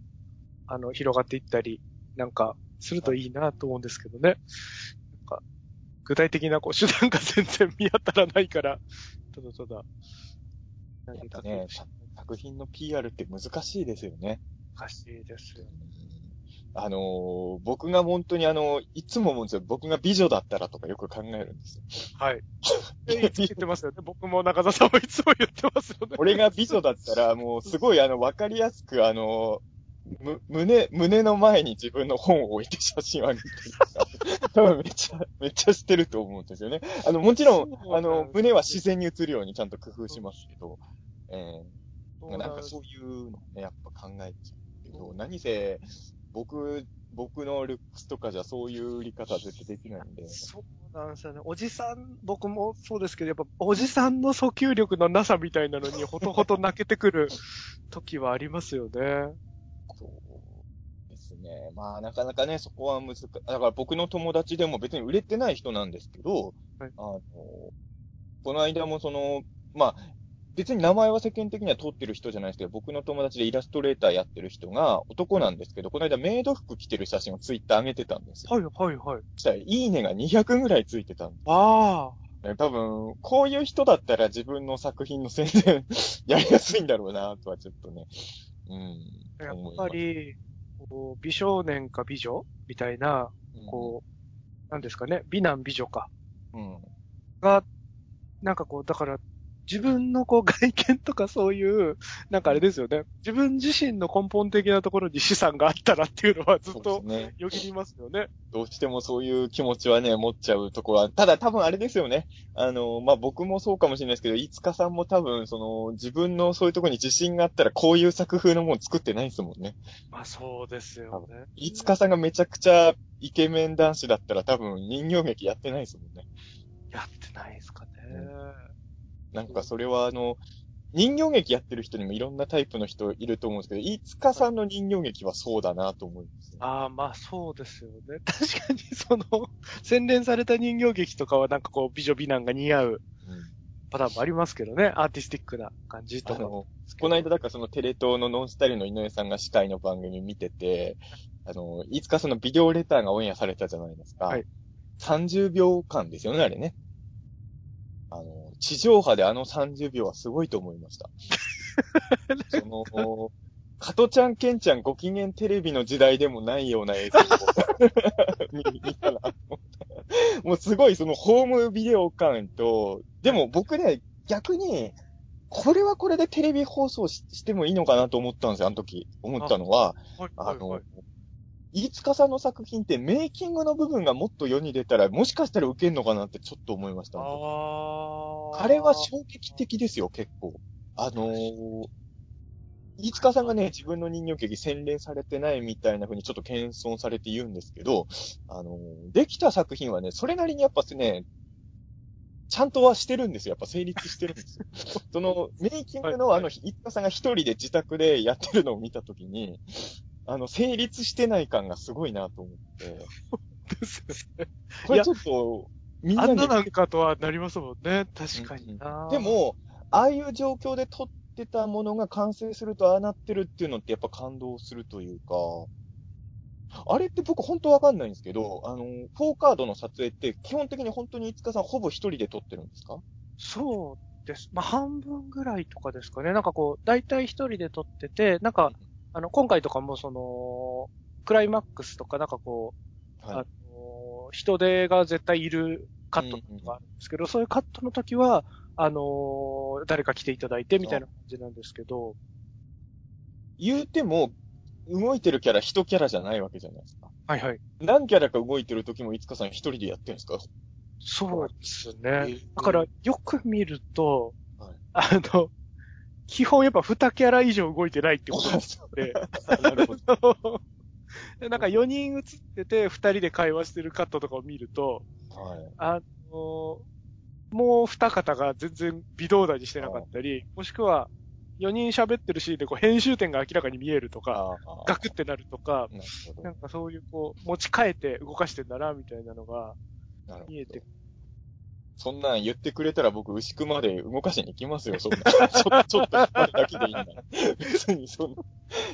あの、広がっていったり、なんか、するといいなと思うんですけどね。なんか、具体的なこう、手段が全然見当たらないから、ただただ、なんかね、作品の PR って難しいですよね。難しいですよね。あのー、僕が本当にあの、いつも思うんですよ。僕が美女だったらとかよく考えるんですよ。はい。言ってますよね。僕も中田さんもいつも言ってますよね。俺が美女だったら、もうすごいあの、わかりやすくあの、む、胸、胸の前に自分の本を置いて写真を上げてる (laughs) 多分めっちゃ、めっちゃしてると思うんですよね。あの、もちろん、あの、胸は自然に映るようにちゃんと工夫しますけど、ええー、なんかそういうのね、やっぱ考えちゃうけど、何せ、僕、僕のルックスとかじゃそういう売り方は絶対できないんで。そうなんですよね。おじさん、僕もそうですけど、やっぱおじさんの訴求力のなさみたいなのにほとほと泣けてくる時はありますよね。そうですね。まあなかなかね、そこは難しい。だから僕の友達でも別に売れてない人なんですけど、はい、あの、この間もその、まあ、別に名前は世間的には通ってる人じゃないですけど、僕の友達でイラストレーターやってる人が男なんですけど、この間メイド服着てる写真をツイッター上げてたんですよ。はいはいはい。そしたら、いいねが200ぐらいついてたんああ。で多分、こういう人だったら自分の作品の宣伝 (laughs) やりやすいんだろうな、とはちょっとね。うん。やっぱり、こう、美少年か美女みたいな、こう、なんですかね、美男美女か。うん。が、なんかこう、だから、自分のこう外見とかそういう、なんかあれですよね。自分自身の根本的なところに資産があったらっていうのはずっと。よぎりますよね。どうしてもそういう気持ちはね、持っちゃうところは、ただ多分あれですよね。あの、まあ、僕もそうかもしれないですけど、いつかさんも多分、その、自分のそういうところに自信があったら、こういう作風のもの作ってないですもんね。まあそうですよね。いつかさんがめちゃくちゃイケメン男子だったら多分人形劇やってないですもんね。やってないですかね。なんかそれはあの、人形劇やってる人にもいろんなタイプの人いると思うんですけど、いつかさんの人形劇はそうだなと思います、ね。ああ、まあそうですよね。(laughs) 確かにその、洗練された人形劇とかはなんかこう、美女美男が似合ううんパターンもありますけどね。アーティスティックな感じとか。この間だからそのテレ東のノンスタイルの井上さんが司会の番組見てて、あの、いつかそのビデオレターがオンエアされたじゃないですか。はい30秒間ですよね、あれね。あの、地上波であの30秒はすごいと思いました。(laughs) その、加トちゃん、ケンちゃんご機嫌テレビの時代でもないような映像を (laughs) 見見たら、もうすごいそのホームビデオ感と、でも僕ね、逆に、これはこれでテレビ放送ししてもいいのかなと思ったんですよ、あの時。思ったのは、はいあの、はいはい。飯塚さんの作品ってメイキングの部分がもっと世に出たら、もしかしたら受けんのかなってちょっと思いました。ああ。あれは衝撃的ですよ、結構。あのー、飯塚さんがね、自分の人形劇洗練されてないみたいな風にちょっと謙遜されて言うんですけど、あのー、できた作品はね、それなりにやっぱね、ちゃんとはしてるんですよ。やっぱ成立してるんですよ。(laughs) その、メイキングのあの、飯塚さんが一人で自宅でやってるのを見たときに、あの、成立してない感がすごいなと思って、ですよね。これちょっと、みんなにあんななんかとはなりますもんね。確かにな。で、も、ああいう状況で撮ってたものが完成するとああなってるっていうのってやっぱ感動するというか、あれって僕本当わかんないんですけど、あの、4カードの撮影って基本的に本当に五日さんほぼ一人で撮ってるんですか？そうです。まあ、半分ぐらいとかですかね。なんかこう、大体一人で撮ってて、なんか、あの、今回とかもその、クライマックスとかなんかこう、はい。あの、人手が絶対いるカットとかあるんですけど、そういうカットの時は、あの、誰か来ていただいてみたいな感じなんですけど、言うても、動いてるキャラ一キャラじゃないわけじゃないですか。はいはい。何キャラか動いてる時も五日さん一人でやってるんですか？そうですね。えーだから、よく見ると、はいあの、基本やっぱ2キャラ以上動いてないってことですの (laughs) で、なるほど。でなんか4人映ってて2人で会話してるカットとかを見ると、はい。あのもう二方が全然微動だにしてなかったり、もしくは4人喋ってるシーンでこう編集点が明らかに見えるとか、ガクってなるとか、な。なんかそういうこう、持ち替えて動かしてんだな、みたいなのが見えてそんなん言ってくれたら僕、牛久まで動かしに行きますよ、そんな。(laughs) ちょちょっと引っ張るだけでいいんだ。別にそんな。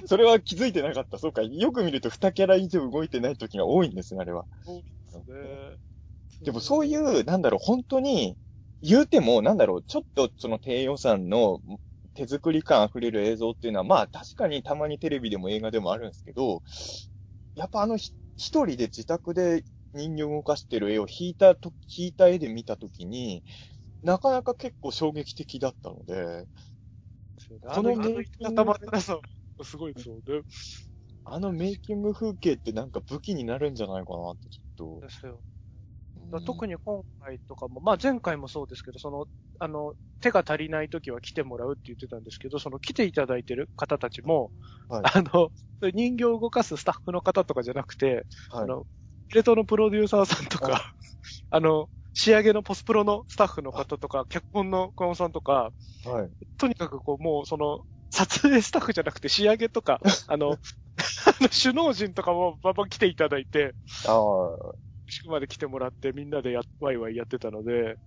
それは気づいてなかった。そうか。よく見ると2キャラ以上動いてない時が多いんですね、あれは。そうですね。でもそういう、なんだろう、本当に、言うても、なんだろう、ちょっとその低予算の手作り感溢れる映像っていうのは、まあ確かにたまにテレビでも映画でもあるんですけど、やっぱあのひ一人で自宅で人形を動かしてる絵を引いたと、引いた絵で見たときに、なかなか結構衝撃的だったので、ここののメイキングすごいですよね。あのメイキング風景ってなんか武器になるんじゃないかなってちょっと。ですよ。うん特に今回とかも、まあ前回もそうですけど、その、あの、手が足りない時は来てもらうって言ってたんですけど、その来ていただいてる方たちも、はいあの、人形を動かすスタッフの方とかじゃなくて、はいあの、テレ東のプロデューサーさんとか、(laughs) あの、仕上げのポスプロのスタッフの方とか、脚本の小山さんとか、はい。とにかくこう、もうその、撮影スタッフじゃなくて仕上げとか、(laughs) あの、あの首脳陣とかもバンバン来ていただいて、ああ。宿まで来てもらってみんなでや、ワイワイやってたので、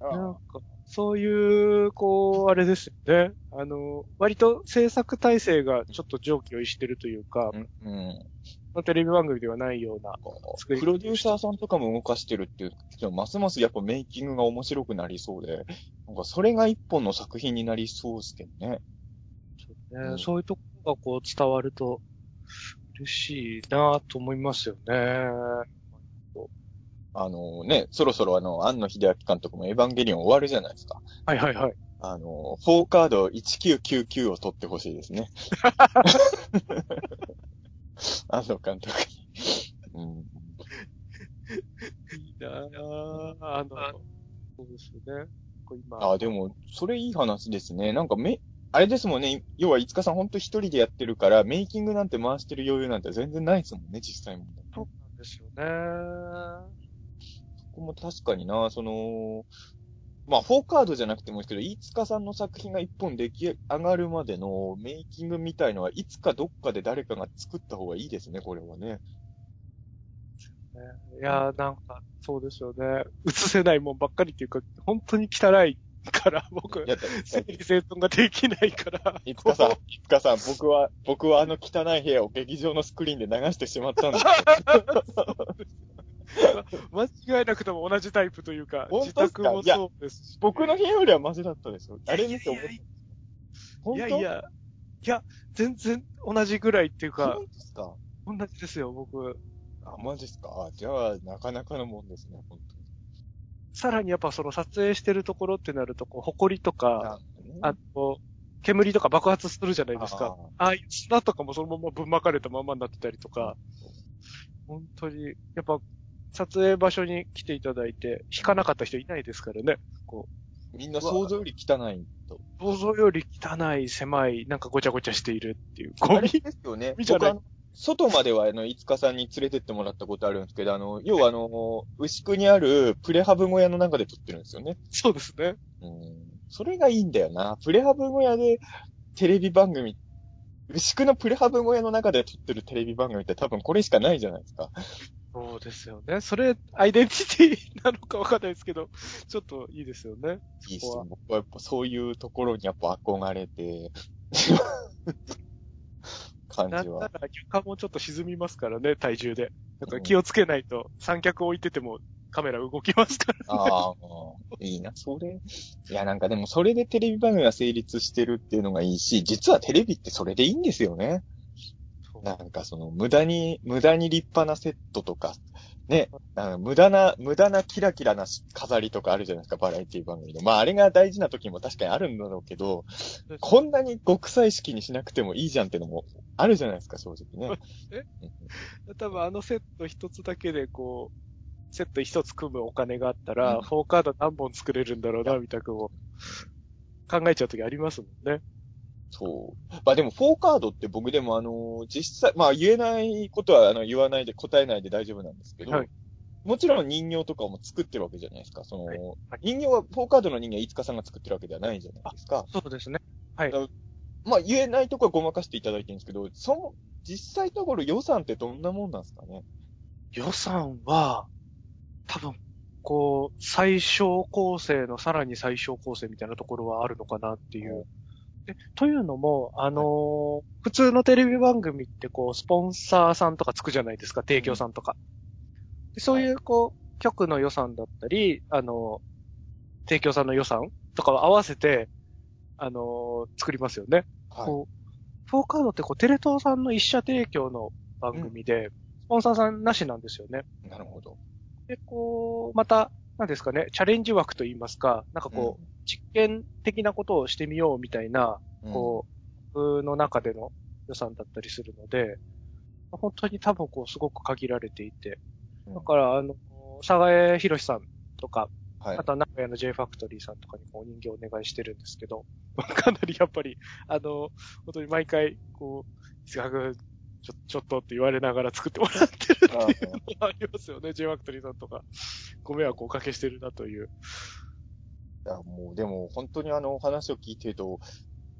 あなんか、そういう、こう、あれですよね。あの、割と制作体制がちょっと上気を逸してるというか、うん。テレビ番組ではないような。プロデューサーさんとかも動かしてるっていう、ますますやっぱメイキングが面白くなりそうで、なんかそれが一本の作品になりそうですけどね。ねうんそういうところがこう伝わると嬉しいなと思いますよね。あのね、そろそろあの、庵野秀明監督もエヴァンゲリオン終わるじゃないですか。はいはいはい。あの、4カード1999を取ってほしいですね。(laughs) 庵野監督に。うん。いいなぁ。あの、そうですよね。こう今、あ、でも、それいい話ですね。なんかめ、あれですもんね。要は、いつかさんほんと一人でやってるから、メイキングなんて回してる余裕なんて全然ないですもんね、実際も。そうなんですよね。ここも確かにな、その、まあ、4カードじゃなくてもいいですけど、飯塚さんの作品が一本出来上がるまでのメイキングみたいのは、いつかどっかで誰かが作った方がいいですね、これはね。いやーなんか、そうですよね。映せないもんばっかりっていうか、本当に汚いから、僕、整理整頓ができないから。いつかさんこ、いつかさん、僕は、僕はあの汚い部屋を劇場のスクリーンで流してしまったんです (laughs) (laughs) 間違いなくても同じタイプというか、本自宅もそうですし。僕の部屋よりはマシだったですよ。あれ見て思った。本当？いやいや、いや、全然同じぐらいっていうかですか？同じですよ、僕。あ、マジですか？あ、じゃあ、なかなかのもんですね、本当に。さらにやっぱその撮影してるところってなると、こう、埃とか、ああと、煙とか爆発するじゃないですか。あああいう砂とかもそのままぶん巻かれたままになってたりとか、本当に、やっぱ、撮影場所に来ていただいて、引かなかった人いないですからね。こみんな想像より汚いと。う、想像より汚い、狭い、なんかごちゃごちゃしているっていう。ゴミですよね。ゴミじゃ外までは、あの、いつかさんに連れてってもらったことあるんですけど、あの、要はあの、牛久にあるプレハブ小屋の中で撮ってるんですよね。そうですね。うん。それがいいんだよな。プレハブ小屋でテレビ番組、牛久のプレハブ小屋の中で撮ってるテレビ番組って多分これしかないじゃないですか。そうですよね。それ、アイデンティティなのかわかんないですけど、ちょっといいですよね。いいっすそこはよ。僕はやっぱそういうところにやっぱ憧れて、(laughs) 感じは。なんなら床もちょっと沈みますからね、体重で。だから気をつけないと、三脚置いててもカメラ動きますから。ああ、いいな、それ。いや、なんかでもそれでテレビ番組が成立してるっていうのがいいし、実はテレビってそれでいいんですよね。なんかその無駄に、無駄に立派なセットとか、ね、あの無駄な、無駄なキラキラな飾りとかあるじゃないですか、バラエティ番組の。まああれが大事な時も確かにあるんだろうけど、こんなに極彩式にしなくてもいいじゃんってのもあるじゃないですか、正直ね。(laughs) え？うん多分あのセット一つだけでこう、セット一つ組むお金があったら、うんフォーカード何本作れるんだろうな、みたいなこう、考えちゃう時ありますもんね。そう。まあでも、フォーカードって僕でもあの、実際、まあ言えないことはあの言わないで答えないで大丈夫なんですけど、はいもちろん人形とかも作ってるわけじゃないですか。その、はい人形は、フォーカードの人形は五日さんが作ってるわけではないじゃないですか。そうですね。はい。まあ言えないとこはごまかしていただいてるんですけど、その、実際のところ予算ってどんなもんなんですかね？予算は、多分、こう、最小構成のさらに最小構成みたいなところはあるのかなっていう。でというのも、あのー普通のテレビ番組ってこう、スポンサーさんとかつくじゃないですか、提供さんとか。でそういう、こう、局の予算だったり、あのー提供さんの予算とかを合わせて、あのー作りますよね。はい。こう、フォーカードってこう、テレ東さんの一社提供の番組で、スポンサーさんなしなんですよね。なるほど。で、こう、また、なんですかね、チャレンジ枠といいますか、なんかこう、実験的なことをしてみようみたいな、うん、こう、僕の中での予算だったりするので、本当に多分こう、すごく限られていて、うん、だから、あの、佐賀江博さんとか、はい。あ。とは名古屋の J ファクトリーさんとかにこう、お人形をお願いしてるんですけど、(laughs) かなりやっぱり、あの、本当に毎回、こう、ちょ、ちょっとって言われながら作ってもらってるっていうのがありますよね、J ファクトリーさんとか。ご迷惑をおかけしてるなという。いや、もう、でも、本当にあの、話を聞いてると、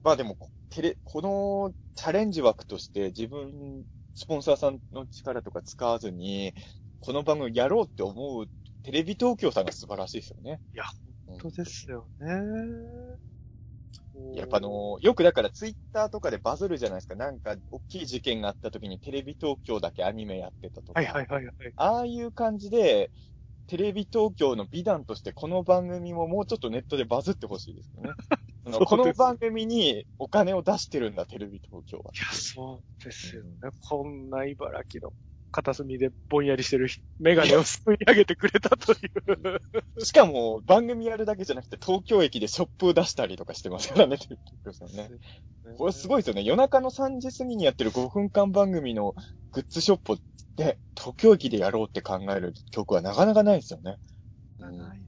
まあでも、テレ、このチャレンジ枠として自分、スポンサーさんの力とか使わずに、この番組やろうって思うテレビ東京さんが素晴らしいですよね。いや、本当ですよね。やっぱあの、よくだからツイッターとかでバズるじゃないですか。なんか、大きい事件があった時にテレビ東京だけアニメやってたとか。はいはいはいはい。ああいう感じで、テレビ東京の美談としてこの番組ももうちょっとネットでバズってほしいですよね。(laughs) あのこの番組にお金を出してるんだ、テレビ東京は。いや、そうですよね。こんな茨城の片隅でぼんやりしてる人メガネをすくい上げてくれたという。(laughs) しかも、番組やるだけじゃなくて、東京駅でショップを出したりとかしてますからね、ね。これすごいですよね。夜中の3時過ぎにやってる5分間番組のグッズショップで、東京駅でやろうって考える曲はなかなかないですよね。うんないですよね。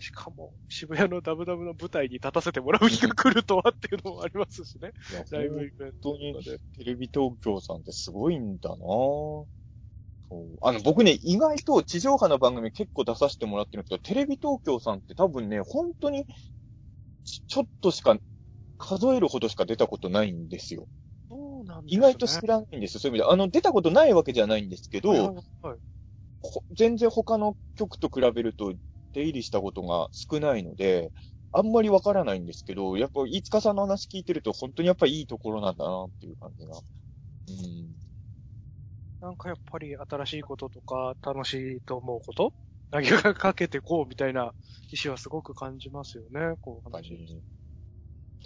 しかも、渋谷のダブダブの舞台に立たせてもらう日が来るとはっていうのもありますしね。ライブイベントとかで。テレビ東京さんってすごいんだなぁあの、僕ね、意外と地上波の番組結構出させてもらってるんですけど、テレビ東京さんって多分ね、本当にち、ちょっとしか、数えるほどしか出たことないんですよ。そうなんですね。意外と知らないんですよ、そういう意味で。あの、出たことないわけじゃないんですけど、はい全然他の曲と比べると出入りしたことが少ないので、あんまりわからないんですけど、やっぱ、飯塚さんの話聞いてると、本当にやっぱりいいところなんだなっていう感じが。うん。なんかやっぱり新しいこととか楽しいと思うこと？投げかけてこうみたいな意思はすごく感じますよね、こう話。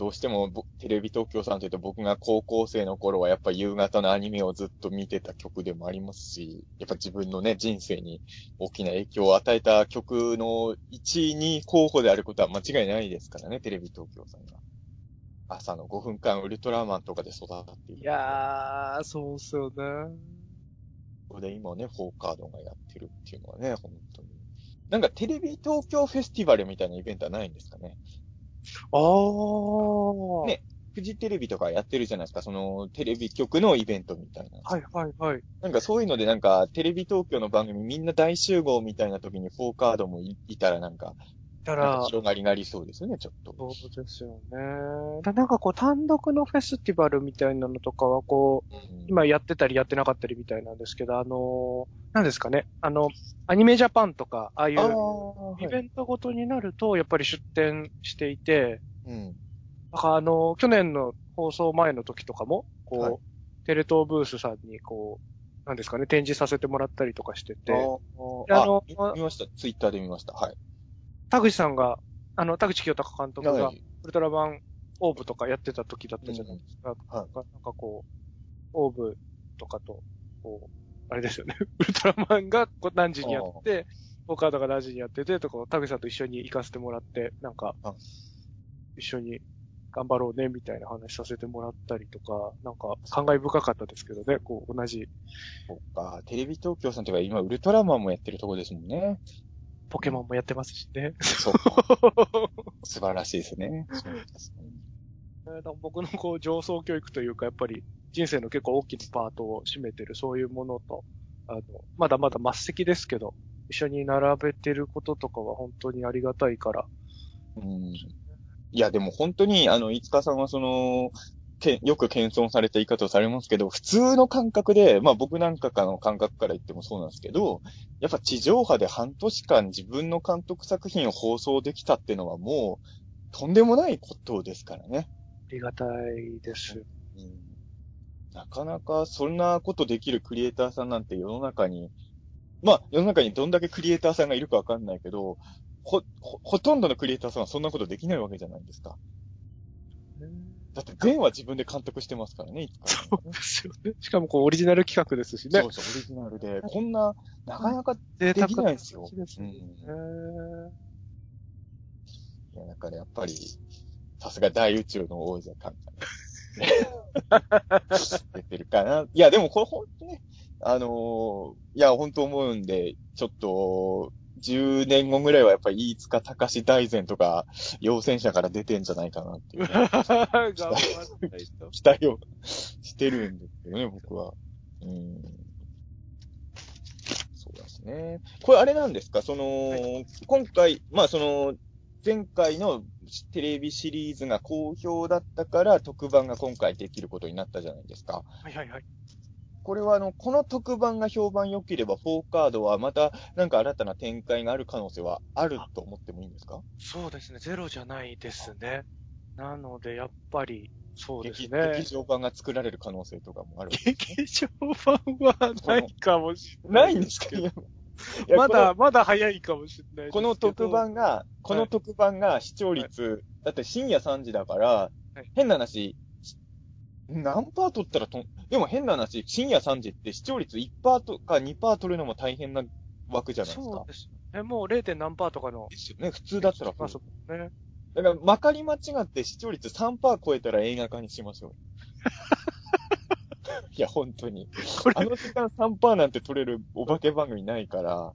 りどうしてもぼテレビ東京さんというと僕が高校生の頃はやっぱ夕方のアニメをずっと見てた曲でもありますし、やっぱ自分のね、人生に大きな影響を与えた曲の1位に候補であることは間違いないですからね、テレビ東京さんが。朝の5分間ウルトラマンとかで育っている。いやー、そうっすよね。ここで今ね、フォーカードがやってるっていうのはね、本当に。なんかテレビ東京フェスティバルみたいなイベントはないんですかね？あー。ねフジテレビとかやってるじゃないですか、そのテレビ局のイベントみたいな。はいはいはい。なんかそういうのでなんかテレビ東京の番組みんな大集合みたいな時にフォーカードもいいたらなんか、だから広がりがありそうですよね、ちょっと。そうですよね。だなんかこう単独のフェスティバルみたいなのとかはこう、うん今やってたりやってなかったりみたいなんですけど、あのー、何ですかね。あの、アニメジャパンとか、ああいうイベントごとになると、やっぱり出展していて、うん。なんかあの、去年の放送前の時とかも、こう、はいテレ東ブースさんにこう、なんですかね、展示させてもらったりとかしてて、あでああの見見ました。ツイッターで見ました。はい。田口さんが、あの、田口清隆監督が、はいウルトラマンオーブとかやってた時だったじゃないですか。はいなんかなんかこう、オーブとかと、こう、あれですよね。(laughs) ウルトラマンがこう何時にやって、オカードが何時にやってて、とか、田口さんと一緒に行かせてもらって、なんかあ、一緒に頑張ろうね、みたいな話させてもらったりとか、なんか、感慨深かったですけどね、こう、同じそっか。テレビ東京さんとか今ウルトラマンもやってるとこですもんね。ポケモンもやってますしね。そうか。(laughs) 素晴らしいですね。そうですね僕のこう上層教育というか、やっぱり人生の結構大きなパートを占めてるそういうものと、あの、まだまだ末席ですけど、一緒に並べてることとかは本当にありがたいから。うん。いや、でも本当に、あの、飯塚さんはその、けよく謙遜された言い方をされますけど、普通の感覚で、まあ僕なんかの感覚から言ってもそうなんですけど、やっぱ地上波で半年間自分の監督作品を放送できたっていうのはもう、とんでもないことですからね。ありがたいです。うんなかなかそんなことできるクリエイターさんなんて世の中に、まあ世の中にどんだけクリエイターさんがいるかわかんないけど、ほ、ほ、ほとんどのクリエイターさんはそんなことできないわけじゃないですか。だって、全は自分で監督してますからね、いつか、そうですよね。しかもこうオリジナル企画ですしね。そうそう、オリジナルで。こんな、なかなか贅できないですよ。ですね。うんいや、だからやっぱり、さすが大宇宙の王者感が (laughs) 出てるかな。いや、でもこれほんとね、あのーいや、本当思うんで、ちょっと、10年後ぐらいはやっぱり飯塚隆大善とか、陽戦者から出てんじゃないかなっていう、ね。期待をしてるんですけどね、僕は。うん。そうですね。これあれなんですか？その、今回、まあその、前回のテレビシリーズが好評だったから特番が今回できることになったじゃないですか。はいはいはい。これはあの、この特番が評判良ければ、4カードはまた、なんか新たな展開がある可能性はあると思ってもいいんですか？そうですね、ゼロじゃないですね。なので、やっぱり、そうです劇ね。劇場版が作られる可能性とかもあるね。(laughs) 劇場版はないかもしれな。ないいんですか？いやいやまだ、まだ早いかもしれない。この特番が、この特番が視聴率、だって深夜3時だから、はい変な話、し何パー取ったらとん、でも変な話、深夜3時って視聴率1パーとか2パー取るのも大変な枠じゃないですかそう。ですよね。もう 0. 何パーとかの。ですよね。普通だったらまそうね。だから、まかり間違って視聴率3パー超えたら映画化にしましょう。(laughs) いや、本当に。あの時間3パーなんて取れるお化け番組ないから、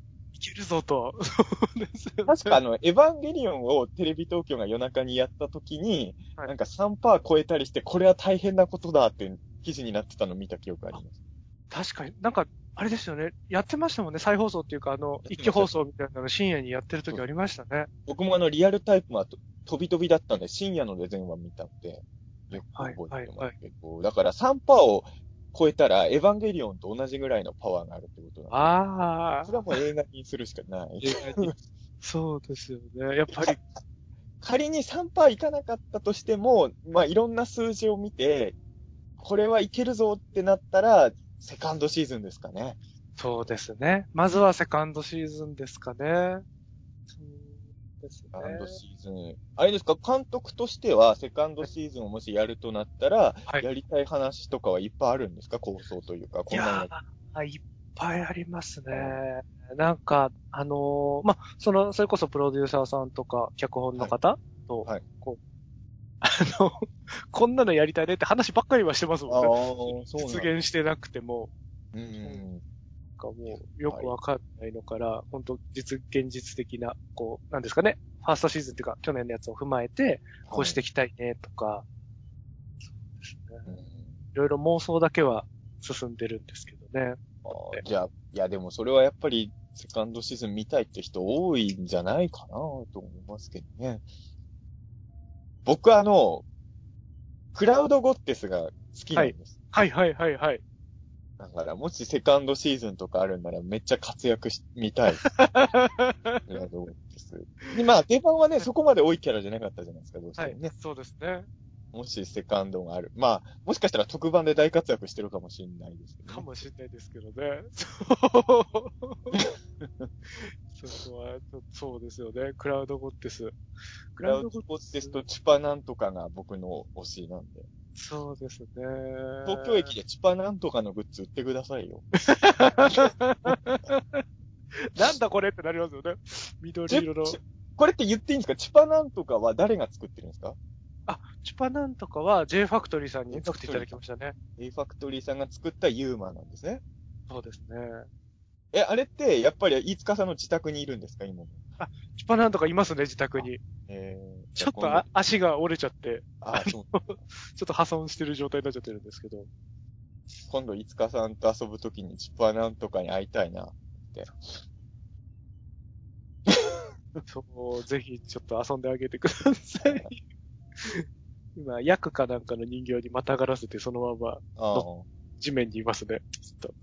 るぞと。そうですよね。確かあの、エヴァンゲリオンをテレビ東京が夜中にやった時に、はいなんか3パー超えたりして、これは大変なことだって記事になってたの見た記憶あります。確かに、なんか、あれですよね。やってましたもんね。再放送っていうか、あの、一気放送みたいなの深夜にやってる時ありましたね。僕もあの、リアルタイプはと飛び飛びだったんで、深夜ので全話見たんで、よく覚えてますけど、だから3パーを超えたら、エヴァンゲリオンと同じぐらいのパワーがあるってことなんで。ああそれはもう映画にするしかない。そうですよね。やっぱり、仮に3パーいかなかったとしても、まあいろんな数字を見て、これはいけるぞってなったら、セカンドシーズンですかね。そうですね。まずはセカンドシーズンですかね。ですね。セ。カンドシーズン。あれですか、監督としては、セカンドシーズンをもしやるとなったら、はい。やりたい話とかはいっぱいあるんですか？構想というか、こいんなのいっぱいありますね。なんか、あのーまあ、その、それこそプロデューサーさんとか、脚本の方と、はい。こう、あの、こんなのやりたいねって話ばっかりはしてますあもんね。あ、そうなん実現してなくても、うんかもう、よくわかんないのから、本当実、現実的な、こう、なんですかね、ファーストシーズンっていうか、去年のやつを踏まえて、こうしていきたいね、とか、そうですね。うんいろいろ妄想だけは進んでるんですけどね。あーじゃあ、いやでもそれはやっぱり、セカンドシーズン見たいって人多いんじゃないかなと思いますけどね。僕はあの、クラウドゴッテスが好きなんです。はいはいはいはい。だから、もしセカンドシーズンとかあるんならめっちゃ活躍し、見たい。(laughs) まあ、出番はね、そこまで多いキャラじゃなかったじゃないですか、どうしてはいもね。。そうですね。もしセカンドがある。まあ、もしかしたら特番で大活躍してるかもしれないですけど、ね。かもしれないですけどね。そう。(laughs) そこは、そうですよね。クラウドゴッテス。ククラウドゴッテスとチュパなんとかが僕の推しなんで。そうですね。東京駅でチュパなんとかのグッズ売ってくださいよ。(laughs) なんだこれってなりますよね。緑色の。これって言っていいんですか？チュパなんとかは誰が作ってるんですか？チュパなんとかは J ファクトリーさんに作っていただきましたね。?A ファクトリーさんが作ったユーマなんですね。そうですね。え、あれって、やっぱり飯塚さんの自宅にいるんですか今も？チュパなんとかいますね、自宅に。えー、ちょっとあ足が折れちゃって、あ、そう。(laughs) ちょっと破損してる状態になっちゃってるんですけど。今度飯塚さんと遊ぶときにチュパなんとかに会いたいな。(laughs) そう、ぜひちょっと遊んであげてください。(laughs) 今、ヤクかなんかの人形にまたがらせて、そのままああ、地面にいますね。ちょっと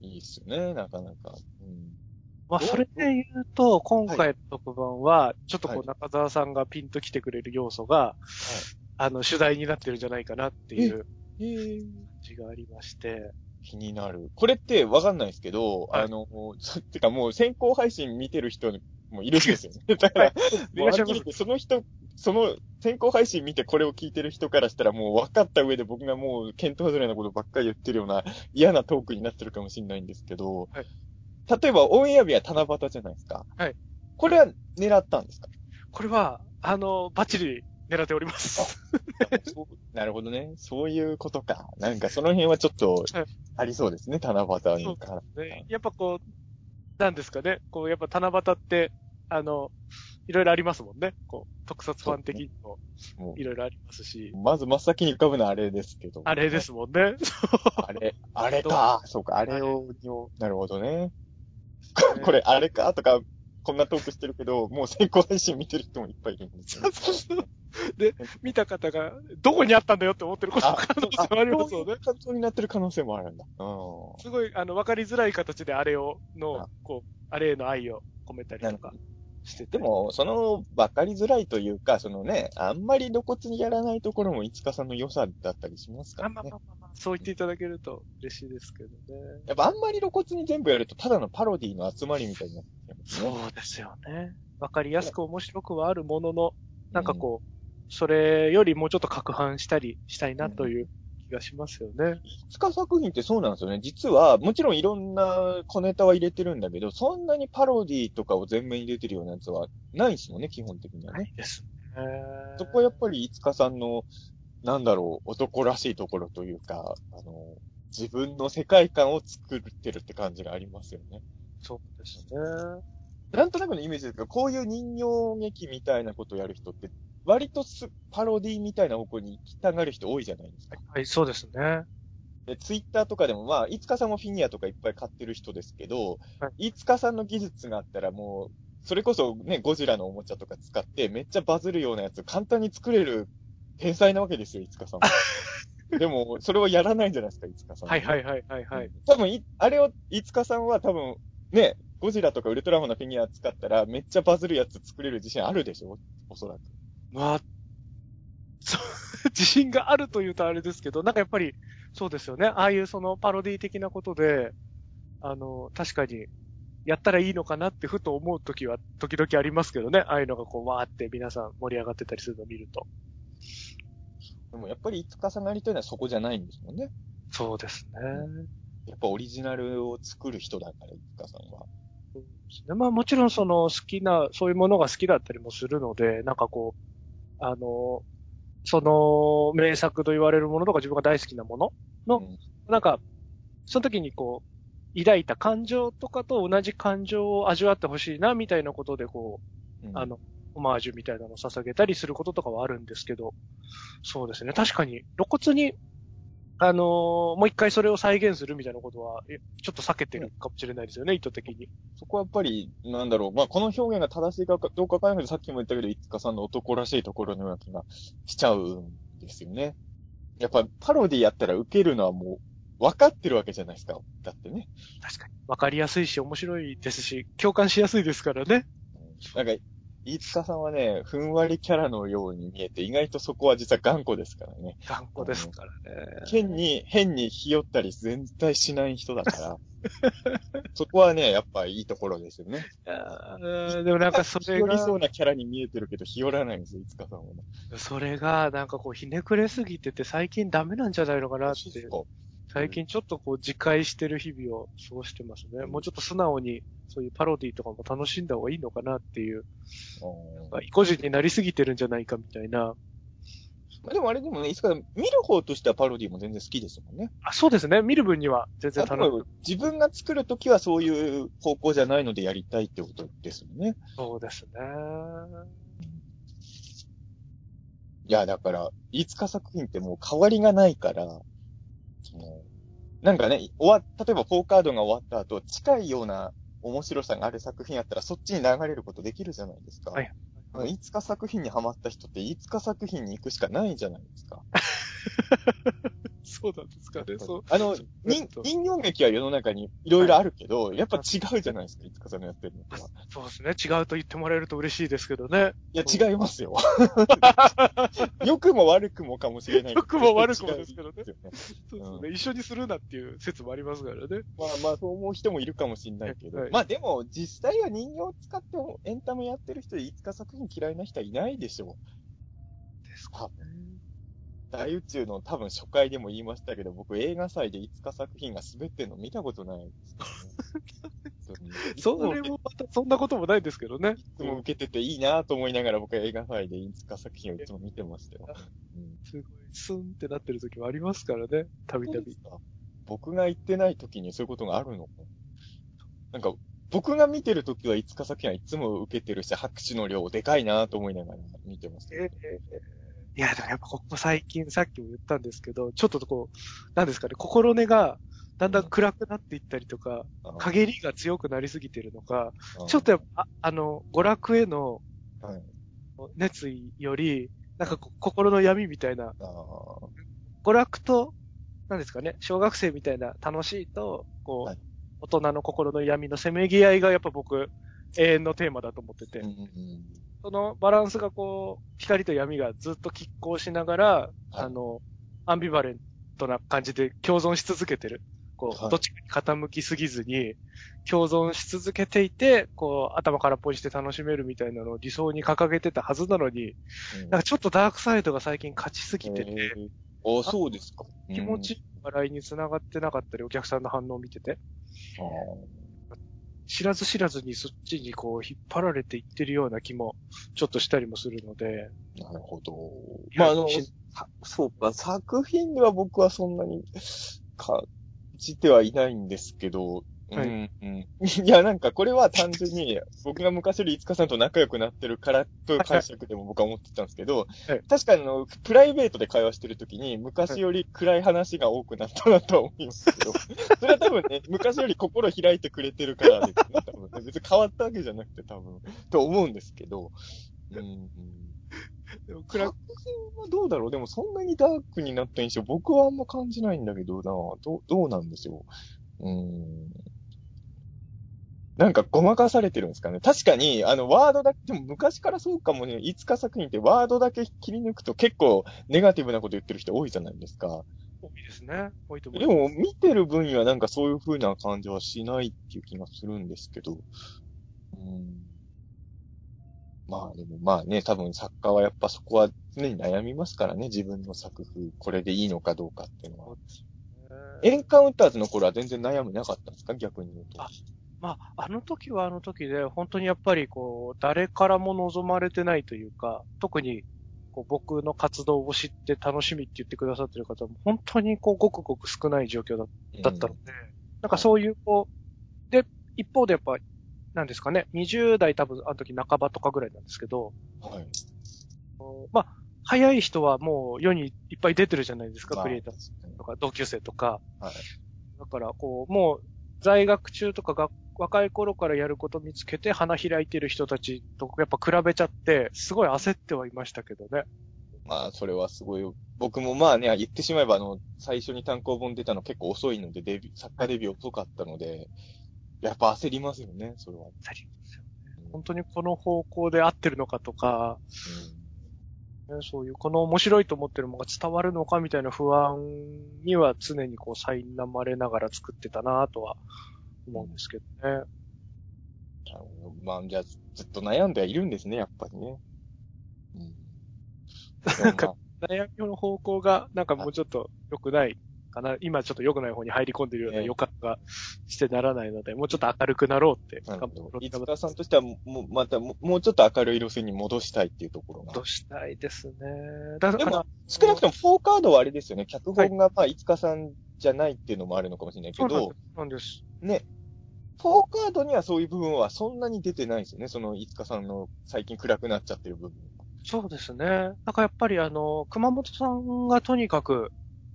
いいっすよね、なかなか。うん。まあ、それで言うと、今回の特番は、ちょっとこはう、中澤さんがピンと来てくれる要素が、あの、主題になってるんじゃないかなっていうえー、感じがありまして。気になる。これってわかんないですけど、はいあの、そ (laughs) てかもう先行配信見てる人もいるんですよね。(laughs) だから、はっきり言ってその人、その先行配信見てこれを聞いてる人からしたらもう分かった上で僕がもう検討外れなことばっかり言ってるような嫌なトークになってるかもしれないんですけど、はい例えばオンエア日は七夕じゃないですか。はい。これは狙ったんですか？これは、あの、バッチリ狙っております。なるほどね。そういうことか。なんかその辺はちょっとはいありそうですね、七夕にから。ね、やっぱこう、なんですかね。こう、やっぱ七夕って、あの、いろいろありますもんね。こう、特撮ファン的にもいろいろありますし、まず真っ先に浮かぶのはあれですけど。あれですもんね。(laughs) あれ、あれか。そうか、あれを、なるほどね。(laughs) これ、あれかとか、こんなトークしてるけど、もう先行配信見てる人もいっぱいいるんですよね。で、見た方が、どこにあったんだよって思ってることも可能性もありますよね。感想になってる可能性もあるんだ。うん。すごい、あの、わかりづらい形であれを、あの、こう、あれへの愛を込めたりとかしてて。で、も、その、分かりづらいというか、そのね、あんまり露骨にやらないところも、いつかさんの良さだったりしますからねあまあま。あまあまあ、そう言っていただけると嬉しいですけどね。やっぱあんまり露骨に全部やると、ただのパロディの集まりみたいになってますね。そうですよね。わかりやすく面白くはあるものの、なんかこう、それよりもうちょっと攪拌したりしたいなという気がしますよね。いつか作品ってそうなんですよね。実は、もちろんいろんな小ネタは入れてるんだけど、そんなにパロディとかを全面入れてるようなやつはないですもんね、基本的にはね。ですね。そこはやっぱり、いつかさんの、なんだろう、男らしいところというか、あの、自分の世界観を作ってるって感じがありますよね。そうですね。なんとなくのイメージですけど、こういう人形劇みたいなことをやる人って、割とすパロディみたいな方向に行きたがる人多いじゃないですか。はい、そうですね。で、ツイッターとかでも、まあ、いつかさんもフィギュアとかいっぱい買ってる人ですけど、、はいつかさんの技術があったらもう、それこそね、ゴジラのおもちゃとか使って、めっちゃバズるようなやつ簡単に作れる天才なわけですよ、いつかさんは。(laughs) でも、それをやらないんじゃないですか、いつかさんはね、はいはいはいはいはい。多分い、あれを、いつかさんは多分、ね、ゴジラとかウルトラマンのフィギュア使ったら、めっちゃバズるやつ作れる自信あるでしょ？おそらく。まあ、(laughs) そう、自信があるというとあれですけど、なんかやっぱり、そうですよね。ああいうそのパロディ的なことで、あの、確かに、やったらいいのかなってふと思うときは、時々ありますけどね。ああいうのがこう、わーって皆さん盛り上がってたりするのを見ると。でもやっぱりいつかさんなりたいのはそこじゃないんですもんね。そうですね。やっぱオリジナルを作る人だから、いつかさんは。そうですねまあもちろんその好きな、そういうものが好きだったりもするので、なんかこう、あの、その名作と言われるものとか自分が大好きなもの？の、うん。なんか、その時にこう、抱いた感情とかと同じ感情を味わってほしいな、みたいなことでこう、うん。あの、オマージュみたいなのを捧げたりすることとかはあるんですけど、そうですね。確かに露骨に、あのーもう一回それを再現するみたいなことは、えちょっと避けてるかもしれないですよね、意図的に。そこはやっぱり、なんだろう。まあ、この表現が正しいかどうかわからないけど、さっきも言ったけど、いつかさんの男らしいところのような気がしちゃうんですよね。やっぱパロディやったら受けるのはもう、分かってるわけじゃないですか。だってね。確かに。わかりやすいし、面白いですし、共感しやすいですからね。なんか、飯塚さんはね、ふんわりキャラのように見えて、意外とそこは実は頑固ですからね。頑固ですからね。変に、変にひよったり全対しない人だから。(laughs) そこはね、やっぱいいところですよね。でもなんかそれが、ひよりそうなキャラに見えてるけど、ひよらないんですよ、飯塚さんはね。それがなんかこうひねくれすぎてて最近ダメなんじゃないのかなって、最近ちょっとこう自戒してる日々を過ごしてますね。もうちょっと素直にそういうパロディとかも楽しんだ方がいいのかなっていう、うん意固地になりすぎてるんじゃないかみたいな。まあでもあれでもね、いつか見る方としてはパロディも全然好きですもんね。あ、そうですね。見る分には全然楽しい。自分が作るときはそういう方向じゃないのでやりたいってことですよね。そうですね。いや、だから、飯塚作品ってもう変わりがないから、その、なんかね、終わ、例えば4カードが終わった後、近いような面白さがある作品やったらそっちに流れることできるじゃないですか。はい飯塚作品にハマった人って飯塚作品に行くしかないじゃないですか。(laughs) そうなんですかね。そう。あの、人人形劇は世の中にいろいろあるけど、やっぱ違うじゃないですか、飯塚さんのやってるのとは。そうですね。違うと言ってもらえると嬉しいですけどね。いや、違いますよ。(laughs) 良くも悪くもかもしれない。良くも悪くもですけどね違うんですよそうですね。一緒にするなっていう説もありますからね。まあまあ、そう思う人もいるかもしれないけど。はいまあでも、実際は人形を使ってもエンタメやってる人で、いつか作品嫌いな人はいないでしょう。です多分。大宇宙の多分初回でも言いましたけど、僕映画祭でいつか作品が滑ってんの見たことないですね。(laughs) それもまた、そんなこともないんですけどね。いつも受けてていいなと思いながら僕は映画祭でいつか作品をいつも見てましたよ。うんすごい、スンってなってる時もありますからね。たびたび。僕が行ってない時にそういうことがあるのなんか、僕が見てる時はいつか作品はいつも受けてるし、拍手の量でかいなと思いながら見てました。えいや、でもやっぱここ最近、さっきも言ったんですけど、ちょっとこう、なんですかね、心根がだんだん暗くなっていったりとか、陰りが強くなりすぎてるのか、ちょっとやっぱ、ああの、娯楽へのはい。熱意より、なんか心の闇みたいな、娯楽と、なんですかね、小学生みたいな楽しいと、こう、はい。大人の心の闇のせめぎ合いがやっぱ僕、永遠のテーマだと思ってて、うんうんそのバランスがこう、光と闇がずっと拮抗しながら、あの、アンビバレントな感じで共存し続けてる。こう、はい。どっちかに傾きすぎずに、共存し続けていて、こう、頭空っぽにして楽しめるみたいなのを理想に掲げてたはずなのに、うん。なんかちょっとダークサイドが最近勝ちすぎてて、あ、そうですか。気持ちいい笑いに繋がってなかったり、お客さんの反応を見てて、うん。知らず知らずにそっちにこう引っ張られていってるような気もちょっとしたりもするので、なるほど。まあ、あの、そうか、作品では僕はそんなに感じてはいないんですけど、はい。うんうん、いや、なんかこれは単純に僕が昔よりいつかさんと仲良くなってるからという解釈でも僕は思ってたんですけど、はい。確かにあの、プライベートで会話してるときに昔より暗い話が多くなったなとは思いますけど、(laughs) それは多分ね、昔より心開いてくれてるからですね、多分ね。別に変わったわけじゃなくて多分、と思うんですけど、うんうん。でも暗作品はどうだろう？でもそんなにダークになった印象、僕はあんま感じないんだけどなどう、どうなんですよ。う？ーん。なんかごまかされてるんですかね。確かに、あの、ワードだけ、でも昔からそうかもね、いつか作品ってワードだけ切り抜くと結構ネガティブなこと言ってる人多いじゃないですか。多いですね。多いと思いでます。も、見てる分にはなんかそういう風な感じはしないっていう気がするんですけど。うん。まあでもまあね、多分作家はやっぱそこは常に悩みますからね、自分の作風、これでいいのかどうかっていうのは。エンカウンターズの頃は全然悩みなかったんですか？逆に言うと。あまあ、あの時はあの時で、本当にやっぱりこう、誰からも望まれてないというか、特にこう僕の活動を知って楽しみって言ってくださってる方も、本当にこう、ごくごく少ない状況だだったので、なんかそういうこう、で、一方でやっぱ、なんですかね、20代多分あの時半ばとかぐらいなんですけど、うんはい。まあ、早い人はもう世にいっぱい出てるじゃないですか、まあクリエイターとか同級生とか。はいだから、こう、もう在学中とかが若い頃からやること見つけて花開いてる人たちとやっぱ比べちゃって、すごい焦ってはいましたけどね。まあ、それはすごい、僕もまあね、言ってしまえば、あの、最初に単行本出たの結構遅いので、デビュー、作家デビュー遅かったので、やっぱ焦りますよね、それは。ありますよね本当にこの方向で合ってるのかとか、ねそういう、この面白いと思ってるものが伝わるのかみたいな不安には常にこう苛まれながら作ってたなとは思うんですけどね。なるほどまあ、じゃあ、ずっと悩んではいるんですね、やっぱりね。うん。なんか悩みの方向がなんかもうちょっと良くないかな。今ちょっと良くない方に入り込んでるようなええ予感がしてならないので、もうちょっと明るくなろうってまあなるほど。頑張飯塚さんとしては、もう、またもう、もうちょっと明るい路線に戻したいっていうところが。としたいですね。だから、でも少なくとも、フォーカードはあれですよね。脚本が、まあ、飯塚さんじゃないっていうのもあるのかもしれないけどそうなんで、す。ね。フォーカードにはそういう部分はそんなに出てないですよね。その、飯塚さんの最近暗くなっちゃってる部分。そうですね。なんかやっぱりあの、熊本さんがとにかく、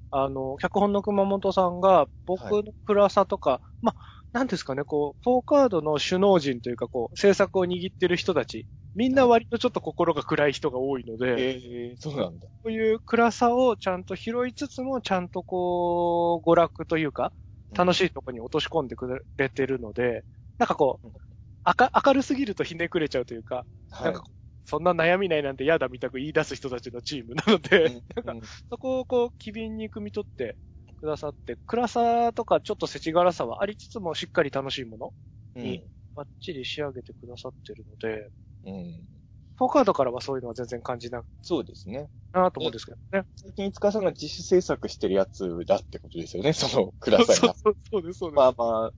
あの、脚本の熊本さんが僕の暗さとか、まあ、なんですかね、こう、フォーカードの首脳陣というか、こう、制作を握ってる人たち、みんな割とちょっと心が暗い人が多いので、ええそうなんだ。そういう暗さをちゃんと拾いつつも、ちゃんとこう、娯楽というか、楽しいとこに落とし込んでくれてるので、なんかこう、明明るすぎるとひねくれちゃうというか、はい。なんかそんな悩みないなんて嫌だみたく言い出す人たちのチームなので、うん (laughs) うんそこをこう、機敏に汲み取ってくださって、暗さとかちょっと世知辛さはありつつもしっかり楽しいもの、うん。バッチリ仕上げてくださってるので、うん。フォーカードからはそういうのは全然感じないそうですね。なと思うんですけどね。最近、塚さんが自主制作してるやつだってことですよね、(laughs) その暗さが。そうそうそうです、そうです。まあまあ、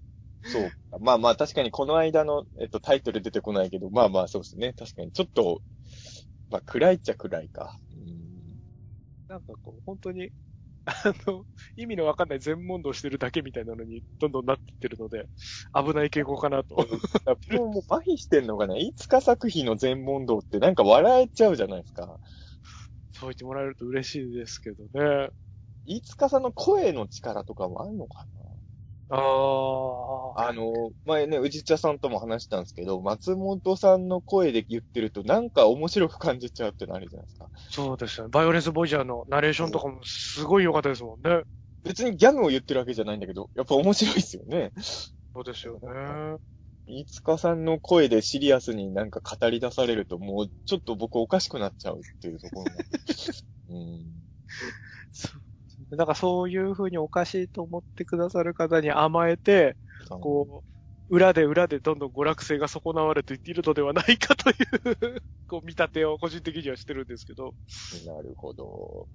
そうか。まあまあ、確かにこの間の、えっと、タイトル出てこないけど、まあまあ、そうですね。確かに、ちょっと、まあ、暗いっちゃ暗いか。うんなんかこう、本当に、あの、意味のわかんない全問答してるだけみたいなのにどんどんなってってるので、危ない傾向かなと。もう、もう麻痺してんのかな。いつか作品の全問答ってなんか笑えちゃうじゃないですか。そう言ってもらえると嬉しいですけどね。いつかさんの声の力とかもあるのかああ。あの、前ね、宇治茶さんとも話したんですけど、松本さんの声で言ってると、なんか面白く感じちゃうってのあるじゃないですか。そうですよね。バイオレンスボイジャーのナレーションとかもすごい良かったですもんね。別にギャグを言ってるわけじゃないんだけど、やっぱ面白いですよね。そうですよね。飯塚さんの声でシリアスになんか語り出されると、もうちょっと僕おかしくなっちゃうっていうところが。うん。そう。だからそういう風におかしいと思ってくださる方に甘えて、こう、裏で裏でどんどん娯楽性が損なわれているのではないかという、こう見立てを個人的にはしてるんですけど。なるほど。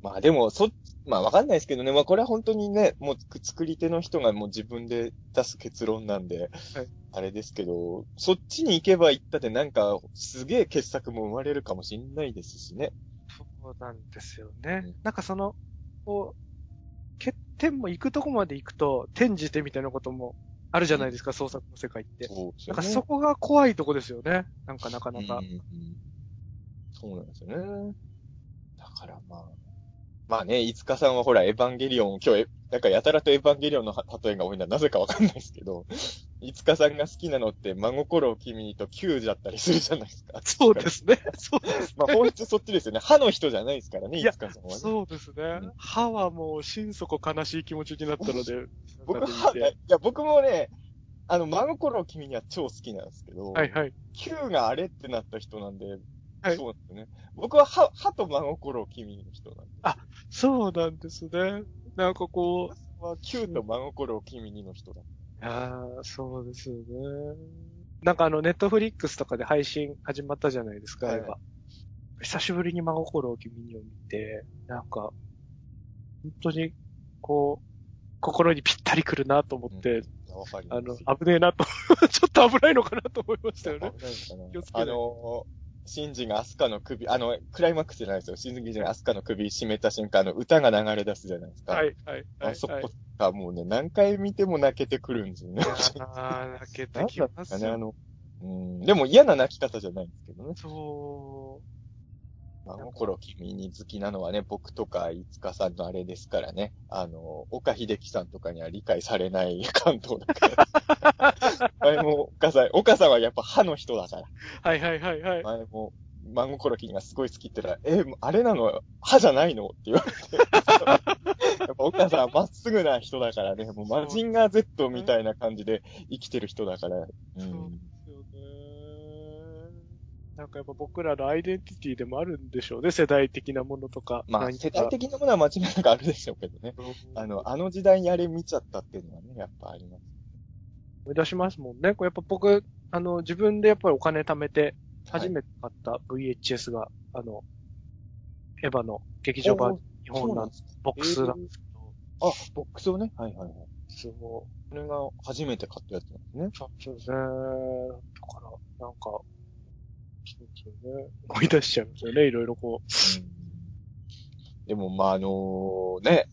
まあでも、そ、まあわかんないですけどね。まあこれは本当にね、もう作り手の人がもう自分で出す結論なんで、はいあれですけど、そっちに行けば行ったでなんか、すげえ傑作も生まれるかもしんないですしね。そうなんですよね。うんなんかその、こう、欠点も行くとこまで行くと、転じてみたいなこともあるじゃないですか、創作の世界って。そうですよね。なんかそこが怖いとこですよね。なんかなかなか。うんうんうんそうなんですよね。だからまあ。まあね、いつかさんはほら、エヴァンゲリオン、今日え、なんかやたらとエヴァンゲリオンの例えが多いのはなぜかわかんないですけど、いつかさんが好きなのって、真心を君にと9だったりするじゃないですか。そうですね。(laughs) そうです。まあ本質そっちですよね。歯の人じゃないですからね、いつかさんはね。そうですねうん。歯はもう心底悲しい気持ちになったので。(laughs) 僕なんかは、見ていや、僕もね、あの、真心を君には超好きなんですけど、はいはい。9があれってなった人なんで、はいそうなんですよね。僕は歯、歯と真心を君にの人なんで。そうなんですね。なんかこう、僕は9と真心を君にの人だ。ああ、そうですよね。なんかあの、ネットフリックスとかで配信始まったじゃないですか、はい今。久しぶりに真心を君にを見て、なんか、本当に、こう、心にぴったりくるなと思って、うん。あの、危ねえなと、(laughs) ちょっと危ないのかなと思いましたよね。気をつけないあの、シンジがアスカの首、あの、クライマックスじゃないですよ。シンジがアスカの首締めた瞬間、あの、歌が流れ出すじゃないですか。はい、はい、はい。あそはいこがもうね、何回見ても泣けてくるんですよね。ああ、泣けてきまだったかね、あ。の、うん、でも嫌な泣き方じゃないんですけどね。そまあ、心君に好きなのはね、僕とか、いつかさんのあれですからね。あの、岡秀樹さんとかには理解されない関東だから。(laughs) 前も、岡さん、岡さんはやっぱ歯の人だから。う。はい、はい、はい、はい。前も、真心君がすごい好きって言ったら、え、あれなの？歯じゃないの？って言われて。(laughs) やっぱ岡さんはまっすぐな人だからね、もうマジンガー Z みたいな感じで生きてる人だから。う。そうんですよね。なんかやっぱ僕らのアイデンティティでもあるんでしょうね、世代的なものとか。まあ、世代的なものは間違いなくあるでしょうけどね。あの、あの時代にあれ見ちゃったっていうのはね、やっぱあります。思い出しますもんね。これやっぱ僕、あの、自分でやっぱりお金貯めて、初て。めて買った VHS が、あの、エヴァの劇場版日本のなんですか？ボックスなんえですけど、ーあ、ボックスをね？はいはいはい。そう、これが初めて買ったやつなんですね。そうですね。だから、なんか、そうですよね。(laughs) 思い出しちゃいますよね、いろいろこでも、まあ、あのね、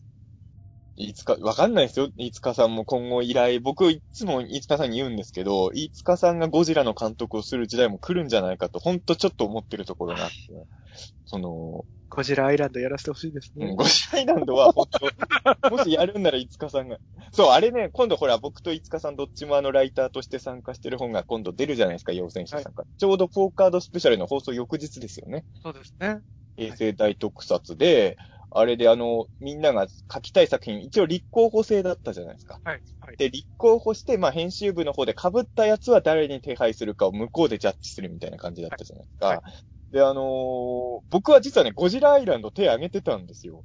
いつか、わかんないですよ。いつかさんも今後依頼、僕いつもいつかさんに言うんですけど、いつかさんがゴジラの監督をする時代も来るんじゃないかと、ほんとちょっと思ってるところがあって、その、う、ゴジラアイランドやらせてほしいですね。うんゴジラアイランドは本当、(laughs) もしやるんならいつかさんが。そう、あれね、今度ほら、僕といつかさんどっちもあのライターとして参加してる本が今度出るじゃないですか、陽戦者さんから。ちょうどポーカードスペシャルの放送翌日ですよね。そうですね。平成大特撮で、あれであの、みんなが書きたい作品、一応立候補制だったじゃないですか。はい、はい。で、立候補して、まあ、編集部の方で被ったやつは誰に手配するかを向こうでジャッジするみたいな感じだったじゃないですか。はいで、あのー僕は実はね、ゴジラアイランド手挙げてたんですよ。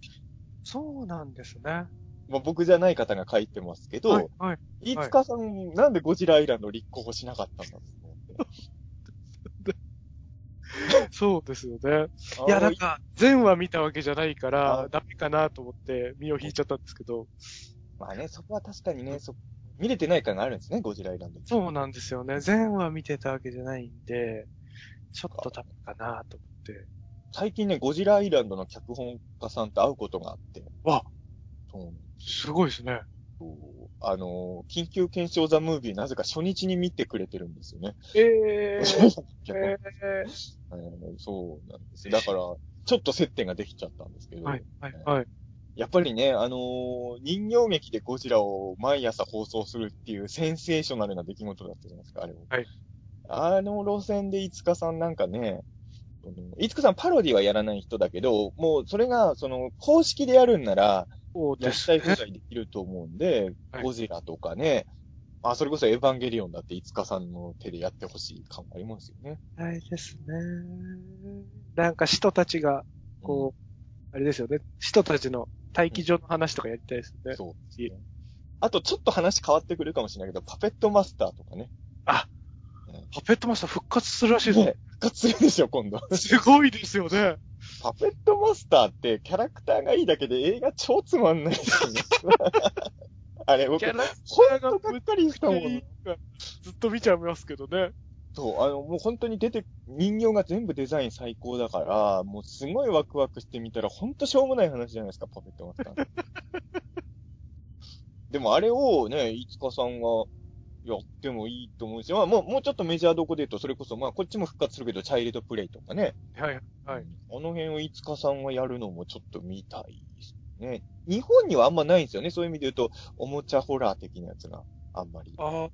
そうなんですね。まあ、僕じゃない方が書いてますけど、はい、はい。いつかさん、なんでゴジラアイランド立候補しなかったんだろう (laughs) そうですよね。いや、なんか、全話見たわけじゃないかあら、ダメかなと思って、身を引いちゃったんですけど、まあね、そこは確かにね、そ見れてない感があるんですね、ゴジラアイランド。そうなんですよね。全話見てたわけじゃないんで、ちょっとダメかなと思って。最近ね、ゴジラアイランドの脚本家さんと会うことがあって。わそうすごいですね。あのー、緊急検証ザ・ムービーなぜか初日に見てくれてるんですよね。ええ (laughs) 脚本ええーそうなんですよ。だから、ちょっと接点ができちゃったんですけど。はい、はい、はい。やっぱりね、あのー人形劇でゴジラを毎朝放送するっていうセンセーショナルな出来事だったじゃないですか、あれも。はい。あの路線でいつかさんなんかね、いつかさんパロディはやらない人だけど、もうそれが、その、公式でやるんなら、や。りたい放題できると思うんで、はいゴジラとかね、あ、それこそエヴァンゲリオンだっていつかさんの手でやってほしい感ありますよね。はいですね。なんか人たちが、こう、あれですよね。人たちの待機場の話とかやりたいですね。そうですね。あと、ちょっと話変わってくるかもしれないけど、パペットマスターとかね。あうんパペットマスター復活するらしいですね、復活するんですよ、今度。すごいですよね。パペットマスターってキャラクターがいいだけで映画超つまんないですよね。(laughs) あれ、僕キ、ャラがっかりしたもん。ずっと見ちゃいますけどね。そう、あの、もう本当に出て、人形が全部デザイン最高だから、もうすごいワクワクしてみたら、ほんとしょうもない話じゃないですか、パペットマスター。(laughs) でもあれをね、いつかさんがやってもいいと思うし、まあもう、もうちょっとメジャーどこで言うと、それこそ、まあこっちも復活するけど、チャイルドプレイとかね。はい。はい。うんあの辺をいつかさんがやるのもちょっと見たいですね。日本にはあんまないんですよね。そういう意味で言うと、おもちゃホラー的なやつがあんまり。ああ、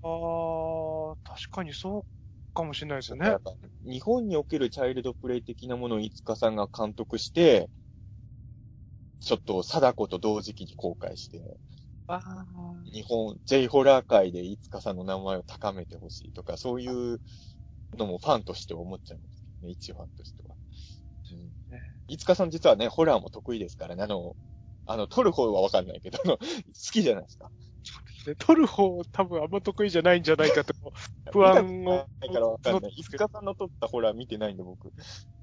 確かにそうかもしれないですよね日本におけるチャイルドプレイ的なものをいつかさんが監督して、ちょっと貞子と同時期に公開して、ああ。日本、J ホラー界でいつかさんの名前を高めてほしいとか、そういうのもファンとして思っちゃうんですけどね、一ファンとしては。うんねいつかさん実はね、ホラーも得意ですからね、あの、あの、撮る方はわかんないけど、あの好きじゃないですか。で撮る方多分あんま得意じゃないんじゃないかと (laughs) 不安をいからわかんない。いつかさんの撮ったホラー見てないんで僕、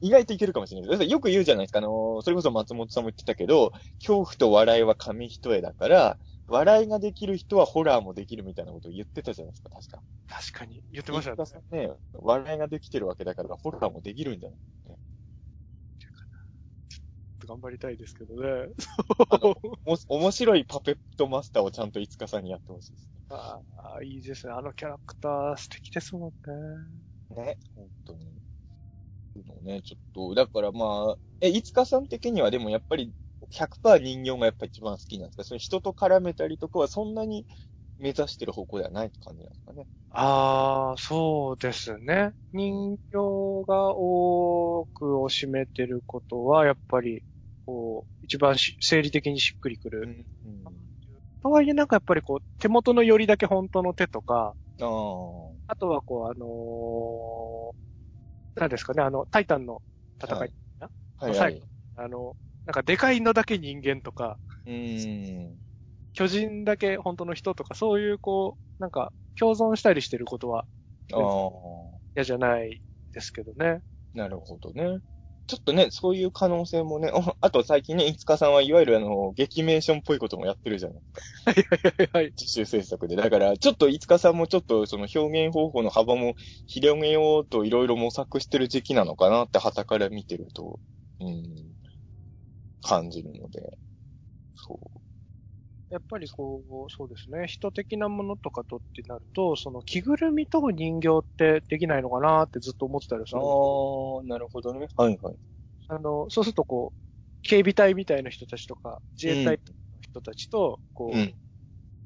意外といけるかもしれないです。よく言うじゃないですか。あの、それこそ松本さんも言ってたけど、恐怖と笑いは紙一重だから、笑いができる人はホラーもできるみたいなことを言ってたじゃないですか、確か。確かに言ってましたねね、笑いができてるわけだから、ホラーもできるんじゃない頑張りたいですけどね。お面白いパペットマスターをちゃんといつかさんにやってほしいですああ、いいですね。あのキャラクター素敵ですもんね。ね。ね、本当に。のね、ちょっと、だからまあ、え、いつかさん的にはでもやっぱり100%人形がやっぱ一番好きなんですか？その人と絡めたりとかはそんなに目指してる方向ではないって感じなんですかね？ああ、そうですね。人形が多くを占めてることは、やっぱり、こう、一番し生理的にしっくりくる。ん。とはいえ、なんかやっぱりこう、手元の寄りだけ本当の手とか、ああ。あとはこう、あのー、何ですかね、あの、タイタンの戦い、はいはい、は最い。あの、なんかでかいのだけ人間とか、うーん。巨人だけ本当の人とか、そういうこう、なんか共存したりしてることは。嫌じゃないですけどね。なるほどね。ちょっとね、そういう可能性もね、お (laughs) あと最近ね、いつかさんはいわゆるあの、劇メーションっぽいこともやってるじゃないですか。はいはいはいはい。自主制作で。だから、ちょっといつかさんもちょっとその表現方法の幅も広げようといろいろ模索してる時期なのかなって旗から見てると、うん、感じるので。そう。やっぱりこう、そうですね。人的なものとかとってなると、その着ぐるみと人形ってできないのかなってずっと思ってたりするんですよ。ああ、なるほどね。はいはい。あの、そうするとこう、警備隊みたいな人たちとか、自衛隊の人たちと、こう、うん。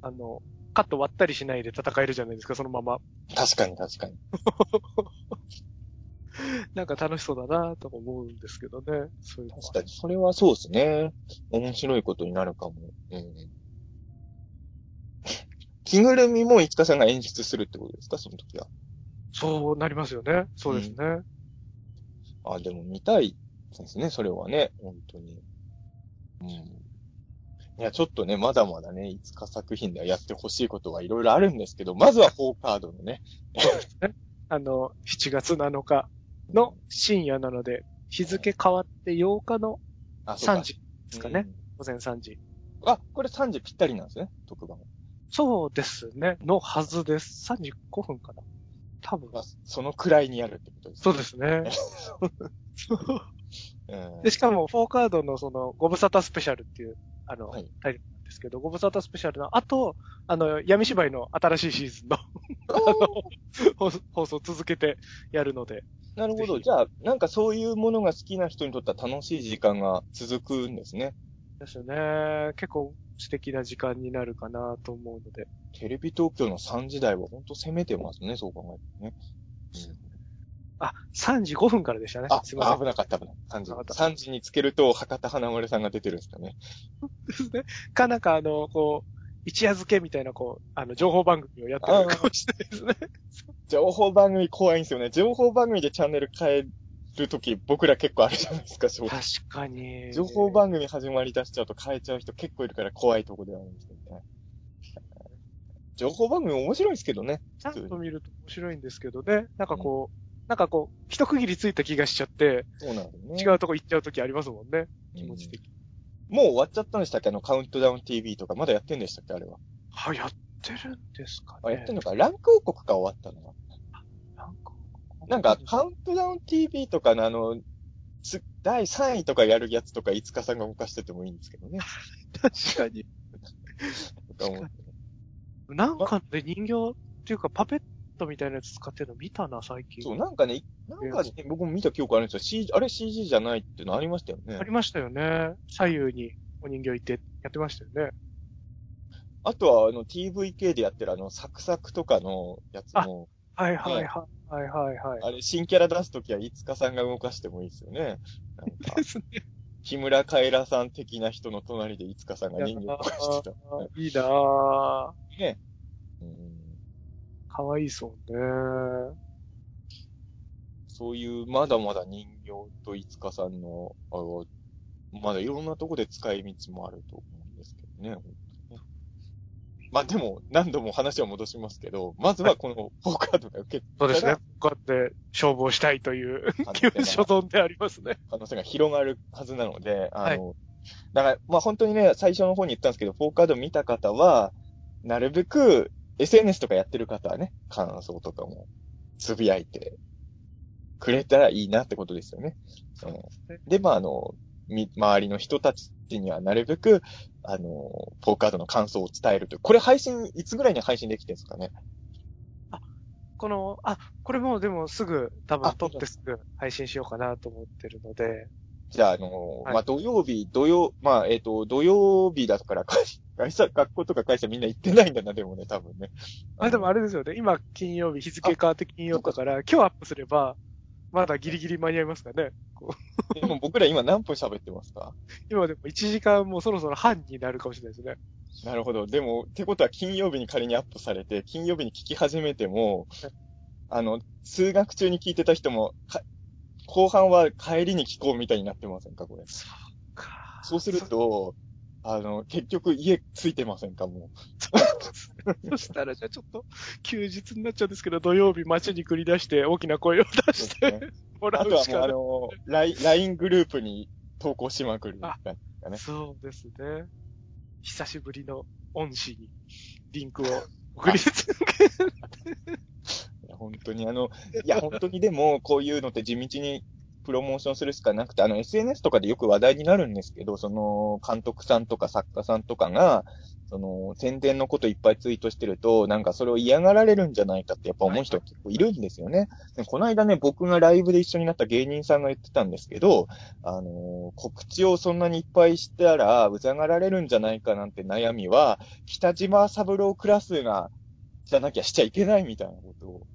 あの、カット割ったりしないで戦えるじゃないですか、そのまま。確かに確かに。(laughs) なんか楽しそうだなとか思うんですけどね。そういう確かに。それはそうですね。面白いことになるかも。うん。着ぐるみもいつかさんが演出するってことですか？その時は。そうなりますよね。そうですね。あ、でも見たいですね、それはね、本当に。うん。いや、ちょっとね、まだまだね、いつか作品ではやってほしいことはいろいろあるんですけど、まずは4カードのね。あの、7月7日の深夜なので、日付変わって8日のあ、そうか3時ですかね。。午前3時。うんあ、これ3時ぴったりなんですね、特番。そうですね。のはずです。3時5分かな。多分。あそのくらいにやるってことですそうですね。(laughs) うんで、しかも、フォーカードのその、ご無沙汰スペシャルっていう、あの、はいタイトルなんですけど、ご無沙汰スペシャルの後、あの、闇芝居の新しいシーズンの、(laughs) あの、放送続けてやるので、なるほど。じゃあ、なんかそういうものが好きな人にとっては楽しい時間が続くんですね。ですね。結構素敵な時間になるかなと思うので。テレビ東京の3時台は本当攻めてますね、そう考えてね。あ、3時5分からでしたね。あ、すいません。危なかった、危なかった。3時。危なかった3時につけると、博多華丸さんが出てるんですかね。(laughs) ですね。かなんかあの、こう、一夜漬けみたいな、こう、あの、情報番組をやってるかもしれないですね。(laughs) 情報番組怖いんですよね。情報番組でチャンネル変えるとき、僕ら結構あるじゃないですか、(laughs) 正直確かに。情報番組始まり出しちゃうと変えちゃう人結構いるから怖いとこではあるんですけどね。情報番組面白いですけどね。ちゃんと見ると面白いんですけどね。なんかこう、なんかこう、一区切りついた気がしちゃって、そうなんね。違うとこ行っちゃうときありますもんね。気持ち的に。もう終わっちゃったんでしたっけ？あの、カウントダウン TV とか、まだやってんでしたっけ？あれは。は、やってるんですかね。あ、やってんのかランク王国か終わったのは。なんか、カウントダウン TV とかのあの、つ第3位とかやるやつとか、いつかさんが動かしててもいいんですけどね。確かに。とか思ってなんかで人形っていうかパペットみたいなやつ使ってるの見たな、最近。そう、なんかね、なんかね、僕も見た記憶あるんですよ。CG、あれ CG じゃないっていうのありましたよねあ。りましたよね。左右にお人形いてやってましたよね。あとは、あの、TVK でやってるあの、サクサクとかのやつも、はいはいはい。はいはいはい。あれ、新キャラ出すときは、いつかさんが動かしてもいいですよね。なんかで、すね。木村カエラさん的な人の隣でいつかさんが人形動かしてた。いいなぁ。ね。うんかわいいそうね。そういう、まだまだ人形といつかさんの、あの、まだいろんなとこで使い道もあると思うんですけどね。本まあでも、何度も話を戻しますけど、まずはこのポーカードが受けそうですね。こうやって勝負をしたいという (laughs) 所存でありますね。可能性が広がるはずなので、あの、だから、まあ本当にね、最初の方に言ったんですけど、フォーカード見た方は、なるべく SNS とかやってる方はね、感想とかもつぶやいてくれたらいいなってことですよね。そうですね。で、まああの、み、周りの人たちにはなるべく、あの、フォーカードの感想を伝えるという。これ配信、いつぐらいに配信できてるんですかね？この、あ、これもうでもすぐ多分あ撮ってすぐ配信しようかなと思ってるので、じゃあ、あの、はいまあ、土曜日、土曜、まあ、えっ、と、土曜日だから、会 (laughs) 会社、学校とか会社みんな行ってないんだな、でもね、多分ね。あ、でもあれれですよね。今金曜日、日付変わって金曜日だから、今日アップすれば、まだギリギリ間に合いますかね。でも僕ら今何分喋ってますか？今でも1時間もうそろそろ半になるかもしれないですね。なるほど。でも、ってことは金曜日に仮にアップされて、金曜日に聞き始めてもはい、あの、通学中に聞いてた人も、か後半は帰りに聞こうみたいになってませんか、これ？かそうすると、あの、結局家ついてませんか、も (laughs) そしたらじゃあちょっと休日になっちゃうんですけど、土曜日街に繰り出して大きな声を出う。してもらあとはうしかない。もうあの、LINE グループに投稿しまくる。あねそうですね。久しぶりの恩師にリンクを送り続ける。(laughs) いや本当にあの、いや、本当にでも、こういうのって地道にプロモーションするしかなくて、あの、SNS とかでよく話題になるんですけど、その、監督さんとか作家さんとかが、その、宣伝のこといっぱいツイートしてると、なんかそれを嫌がられるんじゃないかってやっぱ思う人が結構いるんですよね。でこの間ね、僕がライブで一緒になった芸人さんが言ってたんですけど、あの、告知をそんなにいっぱいしたら、うざがられるんじゃないかなんて悩みは、北島三郎クラスが、じゃなきゃしちゃいけないみたいなことを。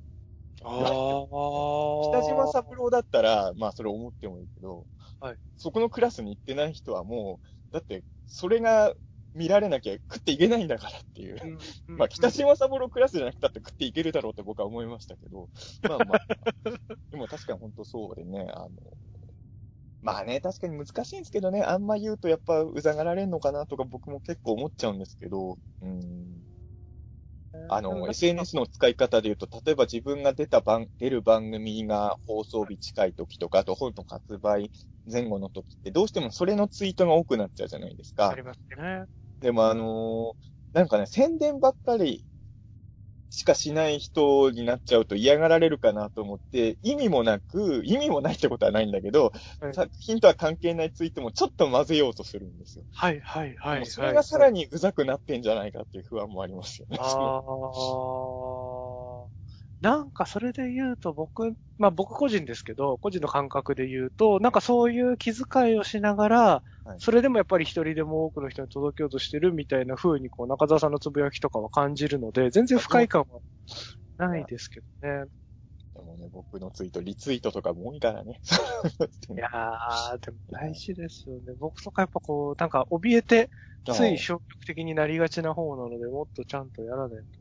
あ北島三郎だったら、まあそれ思ってもいいけど、はい。そこのクラスに行ってない人はもう、だって、それが見られなきゃ食っていけないんだからっていう。まあ北島三郎クラスじゃなくたって食っていけるだろうって僕は思いましたけど、まあまあ、(laughs) でも確かに本当そうでね、あの、まあね、確かに難しいんですけどね、あんま言うとやっぱうざがられんのかなとか僕も結構思っちゃうんですけど、うん。あの、SNS の使い方で言うと、例えば自分が出た番、出る番組が放送日近い時とか、あと本の発売前後の時って、どうしてもそれのツイートが多くなっちゃうじゃないですかあり。ますね。でもあのーなんかね、宣伝ばっかりしかしない人になっちゃうと嫌がられるかなと思って、意味もなく、意味もないってことはないんだけど、はい作品とは関係ないツイートもちょっと混ぜようとするんですよ。はいはいはい、はい。それがさらにうざくなってんじゃないかっていう不安もありますよね。ああ。なんかそれで言うと僕、まあ僕個人ですけど、個人の感覚で言うと、なんかそういう気遣いをしながら、はいそれでもやっぱり一人でも多くの人に届けようとしてるみたいな風にこう中澤さんのつぶやきとかは感じるので、全然不快感はないですけどね。でもね、僕のツイート、リツイートとかも多いからね。(laughs) いやー、でも大事ですよね。僕とかやっぱこう、なんか怯えて、つい消極的になりがちな方なので、もっとちゃんとやらないと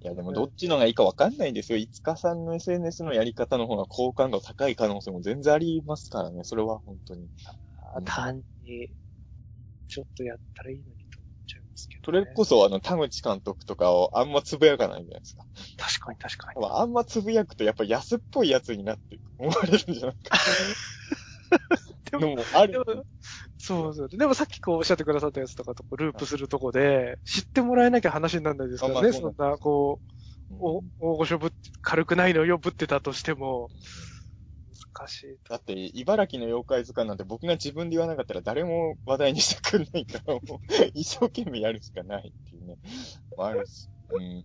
いや、でもどっちのがいいかわかんないんですよ。いつかさんの SNS のやり方の方が好感度高い可能性も全然ありますからね。それは本当に。あ単に、ちょっとやったらいいのにと思っちゃいますけど、それこそ、あの、田口監督とかをあんまつぶやかないじゃないですか。確かに確かに。まああんまつぶやくと、やっぱ安っぽいやつになって思われるんじゃないか。ででも、ある。そうそう。でもさっきこうおっしゃってくださったやつとかとこうループするとこで、知ってもらえなきゃ話にならないですからね。あまあそそんな、こう、お大御所ぶっ、軽くないのよぶってたとしても、難しいと。だって、茨城の妖怪図鑑なんて僕が自分で言わなかったら誰も話題にしてくんないから、もう、一生懸命やるしかないっていうね。あるし。うんうん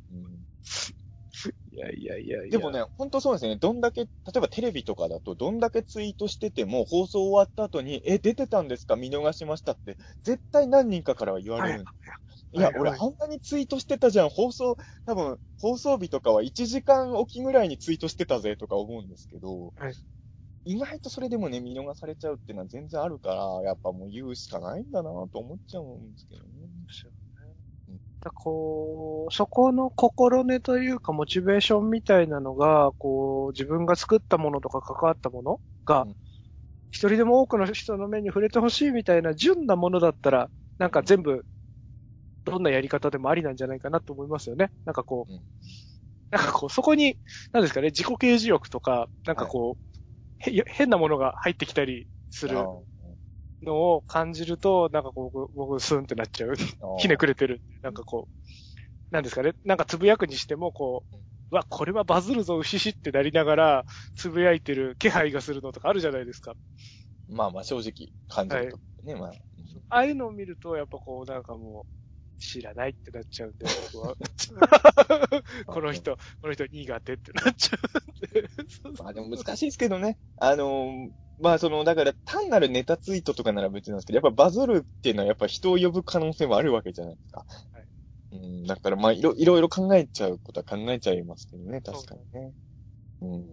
いやいやいやいや。でもね、ほんとそうですね。どんだけ、例えばテレビとかだと、どんだけツイートしてても、放送終わった後に、え、出てたんですか？見逃しましたって、絶対何人かからは言わはいれるんいや、はいはい俺あんなにツイートしてたじゃん。放送、多分、放送日とかは1時間おきぐらいにツイートしてたぜとか思うんですけど、はい意外とそれでもね、見逃されちゃうっていうのは全然あるから、やっぱもう言うしかないんだなと思っちゃうんですけどね。だこう、そこの心根というか、モチベーションみたいなのが、こう、自分が作ったものとか関わったものがうん、一人でも多くの人の目に触れてほしいみたいな純なものだったら、なんか全部、どんなやり方でもありなんじゃないかなと思いますよね。なんかこう、うん。なんかこう、そこに、なんですかね、自己啓示欲とか、なんかこう、へ変なものが入ってきたりする。あのを感じると、なんかこう、僕、僕スンってなっちゃう。ーひねくれてる。なんかこう、なんですかね。なんかつぶやくにしても、こう、うわ、これはバズるぞ、牛しってなりながら、つぶやいてる気配がするのとかあるじゃないですか。まあまあ正直感じるとね、まあ。ああいうのを見ると、やっぱこう、なんかもう、知らないってなっちゃうんで、僕は。(laughs) この人、この人苦手ってなっちゃうんで。まあでも難しいですけどね。あのーまあその、だから単なるネタツイートとかなら別なんですけど、やっぱバズるっていうのはやっぱ人を呼ぶ可能性もあるわけじゃないですか。うん、だからまあいろいろいろ考えちゃうことは考えちゃいますけどね、確かにね。うん。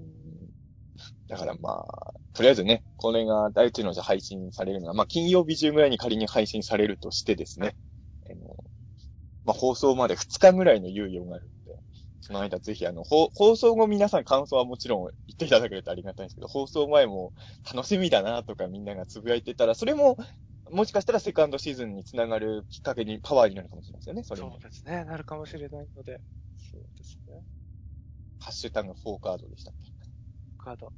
だからまあ、とりあえずね、これが大地のじゃ配信されるのは、まあ金曜日中ぐらいに仮に配信されるとしてですね、あのまあ放送まで2日ぐらいの猶予があるその間ぜひあの、放放送後皆さん感想はもちろん言っていただけるとありがたいんですけど、放送前も楽しみだなとかみんながつぶやいてたら、それも、もしかしたらセカンドシーズンにつながるきっかけにパワーになるかもしれないですよね、それもそう。ですね。なるかもしれないので。そうですね。ハッシュタグ4カードでしたっけ？カード。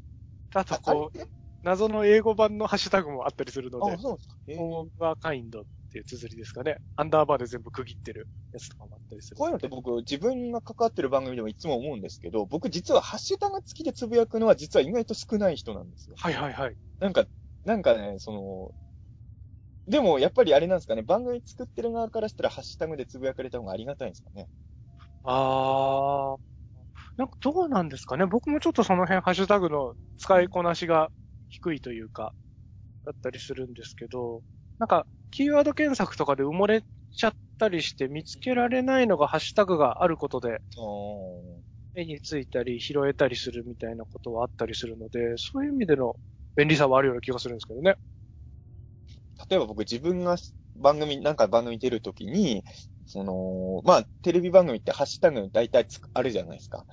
あと、あこう、謎の英語版のハッシュタグもあったりするのであ、、そうですか？えーオーバーカインドっていう綴りですかね。アンダーバーで全部区切ってるやつとかもあったりする。こういうのって僕、自分が関わってる番組でもいつも思うんですけど、僕実はハッシュタグ付きでつぶやくのは実は意外と少ない人なんですよ。はいはいはい。なんか、なんかね、その、でもやっぱりあれなんですかね、番組作ってる側からしたらハッシュタグでつぶやかれた方がありがたいんですかね。あー。なんかどうなんですかね。僕もちょっとその辺ハッシュタグの使いこなしが低いというか、だったりするんですけど、なんか、キーワード検索とかで埋もれちゃったりして見つけられないのがハッシュタグがあることで、目についたり拾えたりするみたいなことはあったりするので、そういう意味での便利さはあるような気がするんですけどね。例えば僕自分が番組、なんか番組出るときに、その、まあ、テレビ番組ってハッシュタグ大体つくあるじゃないですか。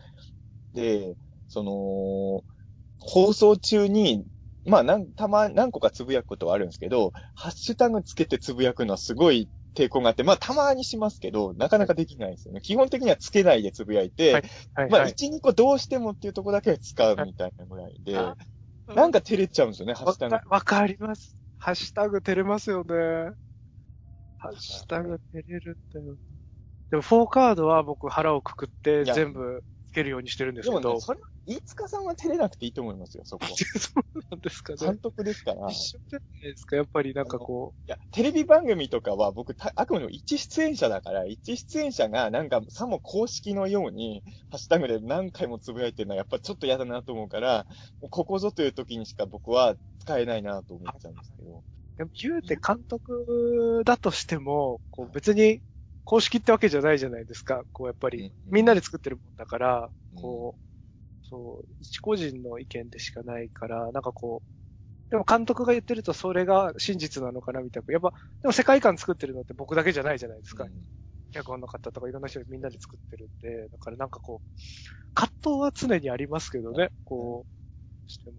で、その、放送中に、まあ、なん、たま、何個かつぶやくことはあるんですけど、ハッシュタグつけてつぶやくのはすごい抵抗があって、まあ、たまにしますけど、なかなかできないですよね。基本的にはつけないでつぶやいて、はいはい、まあ、はい。1、2個どうしてもっていうところだけは使うみたいなぐらいで、あなんか照れちゃうんですよね、ハッわシュタグか。わかります。ハッシュタグ照れますよね。ハッシュタグ照れるんだよ。でも、4カードは僕腹をくくって全部つけるようにしてるんですでもね、けど、それ、飯塚さんは照れなくていいと思いますよ、そこは。そうなんですかね。監督ですから。い一緒じゃないですか、やっぱりなんかこや、テレビ番組とかは僕、たあくまでも一出演者だから、一出演者がなんかさも公式のように、ハッシュタグで何回もつぶやいてるのはやっぱちょっと嫌だなと思うから、ここぞという時にしか僕は使えないなと思っちゃうんですけど。う、でも言うて監督だとしても、こう別に公式ってわけじゃないじゃないですか。こうやっぱり、みんなで作ってるもんだから、こう、そう、一個人の意見でしかないから、なんかこう、でも監督が言ってるとそれが真実なのかなみたいな。やっぱ、でも世界観作ってるのって僕だけじゃないじゃないですか。うん脚本の方とかいろんな人でみんなで作ってるんで、だからなんかこう、葛藤は常にありますけどね、こう、しても。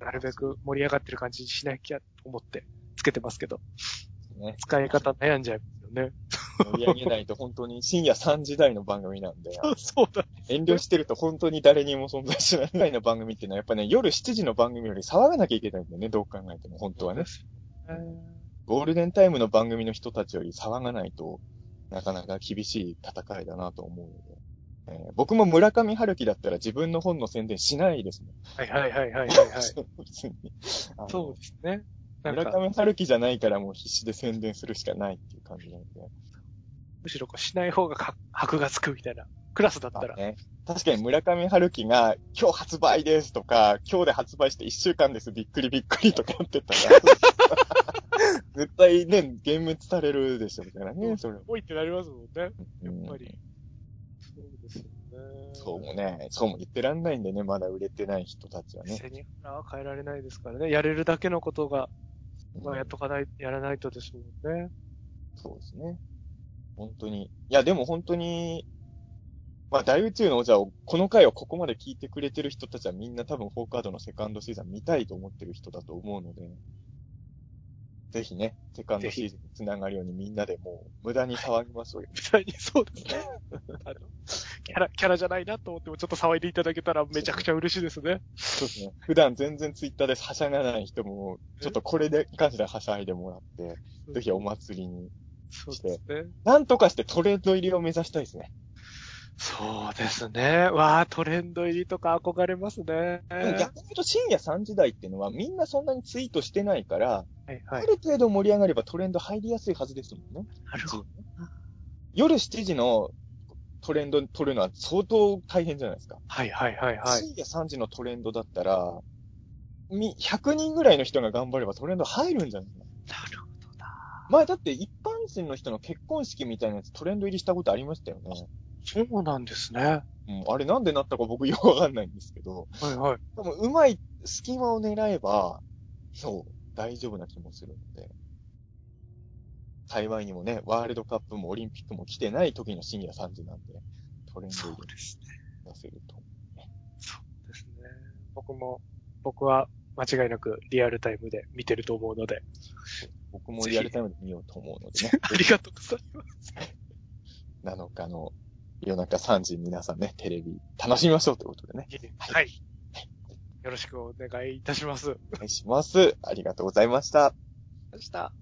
なるべく盛り上がってる感じにしなきゃと思ってつけてますけど、ね、使い方悩んじゃいますよね。盛り上げないと本当に深夜3時台の番組なんで、そうだ。遠慮してると本当に誰にも存在しないぐらいの番組っていうのはやっぱね、夜7時の番組より騒がなきゃいけないんだよね、どう考えても、本当はね。ゴールデンタイムの番組の人たちより騒がないとなかなか厳しい戦いだなと思うので。えー僕も村上春樹だったら自分の本の宣伝しないですもん。はいはいはいはいはい、はい。(laughs) そうですね。村か、上春樹じゃないからもう必死で宣伝するしかないっていう感じなので。むしろこうしない方がか箔がつくみたいな。クラスだったら。ね、確かに村上春樹が今日発売ですとか、今日で発売して1週間です、びっくりびっくりとかってたら、(laughs) 絶対ね、幻滅されるでしょうからね、それは。多いってなりますもんね。やっうんぱり。そうですよね。そうもね、そうも言ってらんないんでね、まだ売れてない人たちはね。背に腹は変えられないですからね。やれるだけのことが、まあ、やっとかない、やらないとですもんね。そうですね。本当に。いや、でも本当に、まあ、大宇宙の王者を、この回をここまで聞いてくれてる人たちはみんな多分フォーカードのセカンドシーズン見たいと思ってる人だと思うので、ぜひね、セカンドシーズンにつながるようにみんなでもう無駄に騒ぎましょうよ。みたいにそうですね。あの、キャラ、キャラじゃないなと思ってもちょっと騒いでいただけたらめちゃくちゃ嬉しいですね。そうですね。普段全然ツイッターではしゃがない人も、ちょっとこれで関してははしゃいでもらって、ぜひお祭りに。そうですね。なんとかしてトレンド入りを目指したいですね。そうですね。わあ、トレンド入りとか憧れますね。逆に言うと深夜3時台っていうのはみんなそんなにツイートしてないから、はいはい。ある程度盛り上がればトレンド入りやすいはずですもんね。なるほど。夜7時のトレンド取るのは相当大変じゃないですか。はいはいはいはい。深夜3時のトレンドだったら、み、100人ぐらいの人が頑張ればトレンド入るんじゃないかな。なるほどな。前だって一般人の人の結婚式みたいなやつトレンド入りしたことありましたよね。そうなんですね。うん、あれなんでなったか僕よくわかんないんですけど、はいはい。多分うまい隙間を狙えば、そう、大丈夫な気もするので。幸いにもね、ワールドカップもオリンピックも来てない時の深夜3時なんで、トレンドそ入り。出せると。そうですね。僕も、僕は間違いなくリアルタイムで見てると思うので。僕もリアルタイムで見ようと思うのでね。(laughs) ありがとうございます。7日の夜中3時に皆さんね、テレビ楽しみましょうということでね。はい。よろしくお願いいたします。お願いします。ありがとうございました。でした。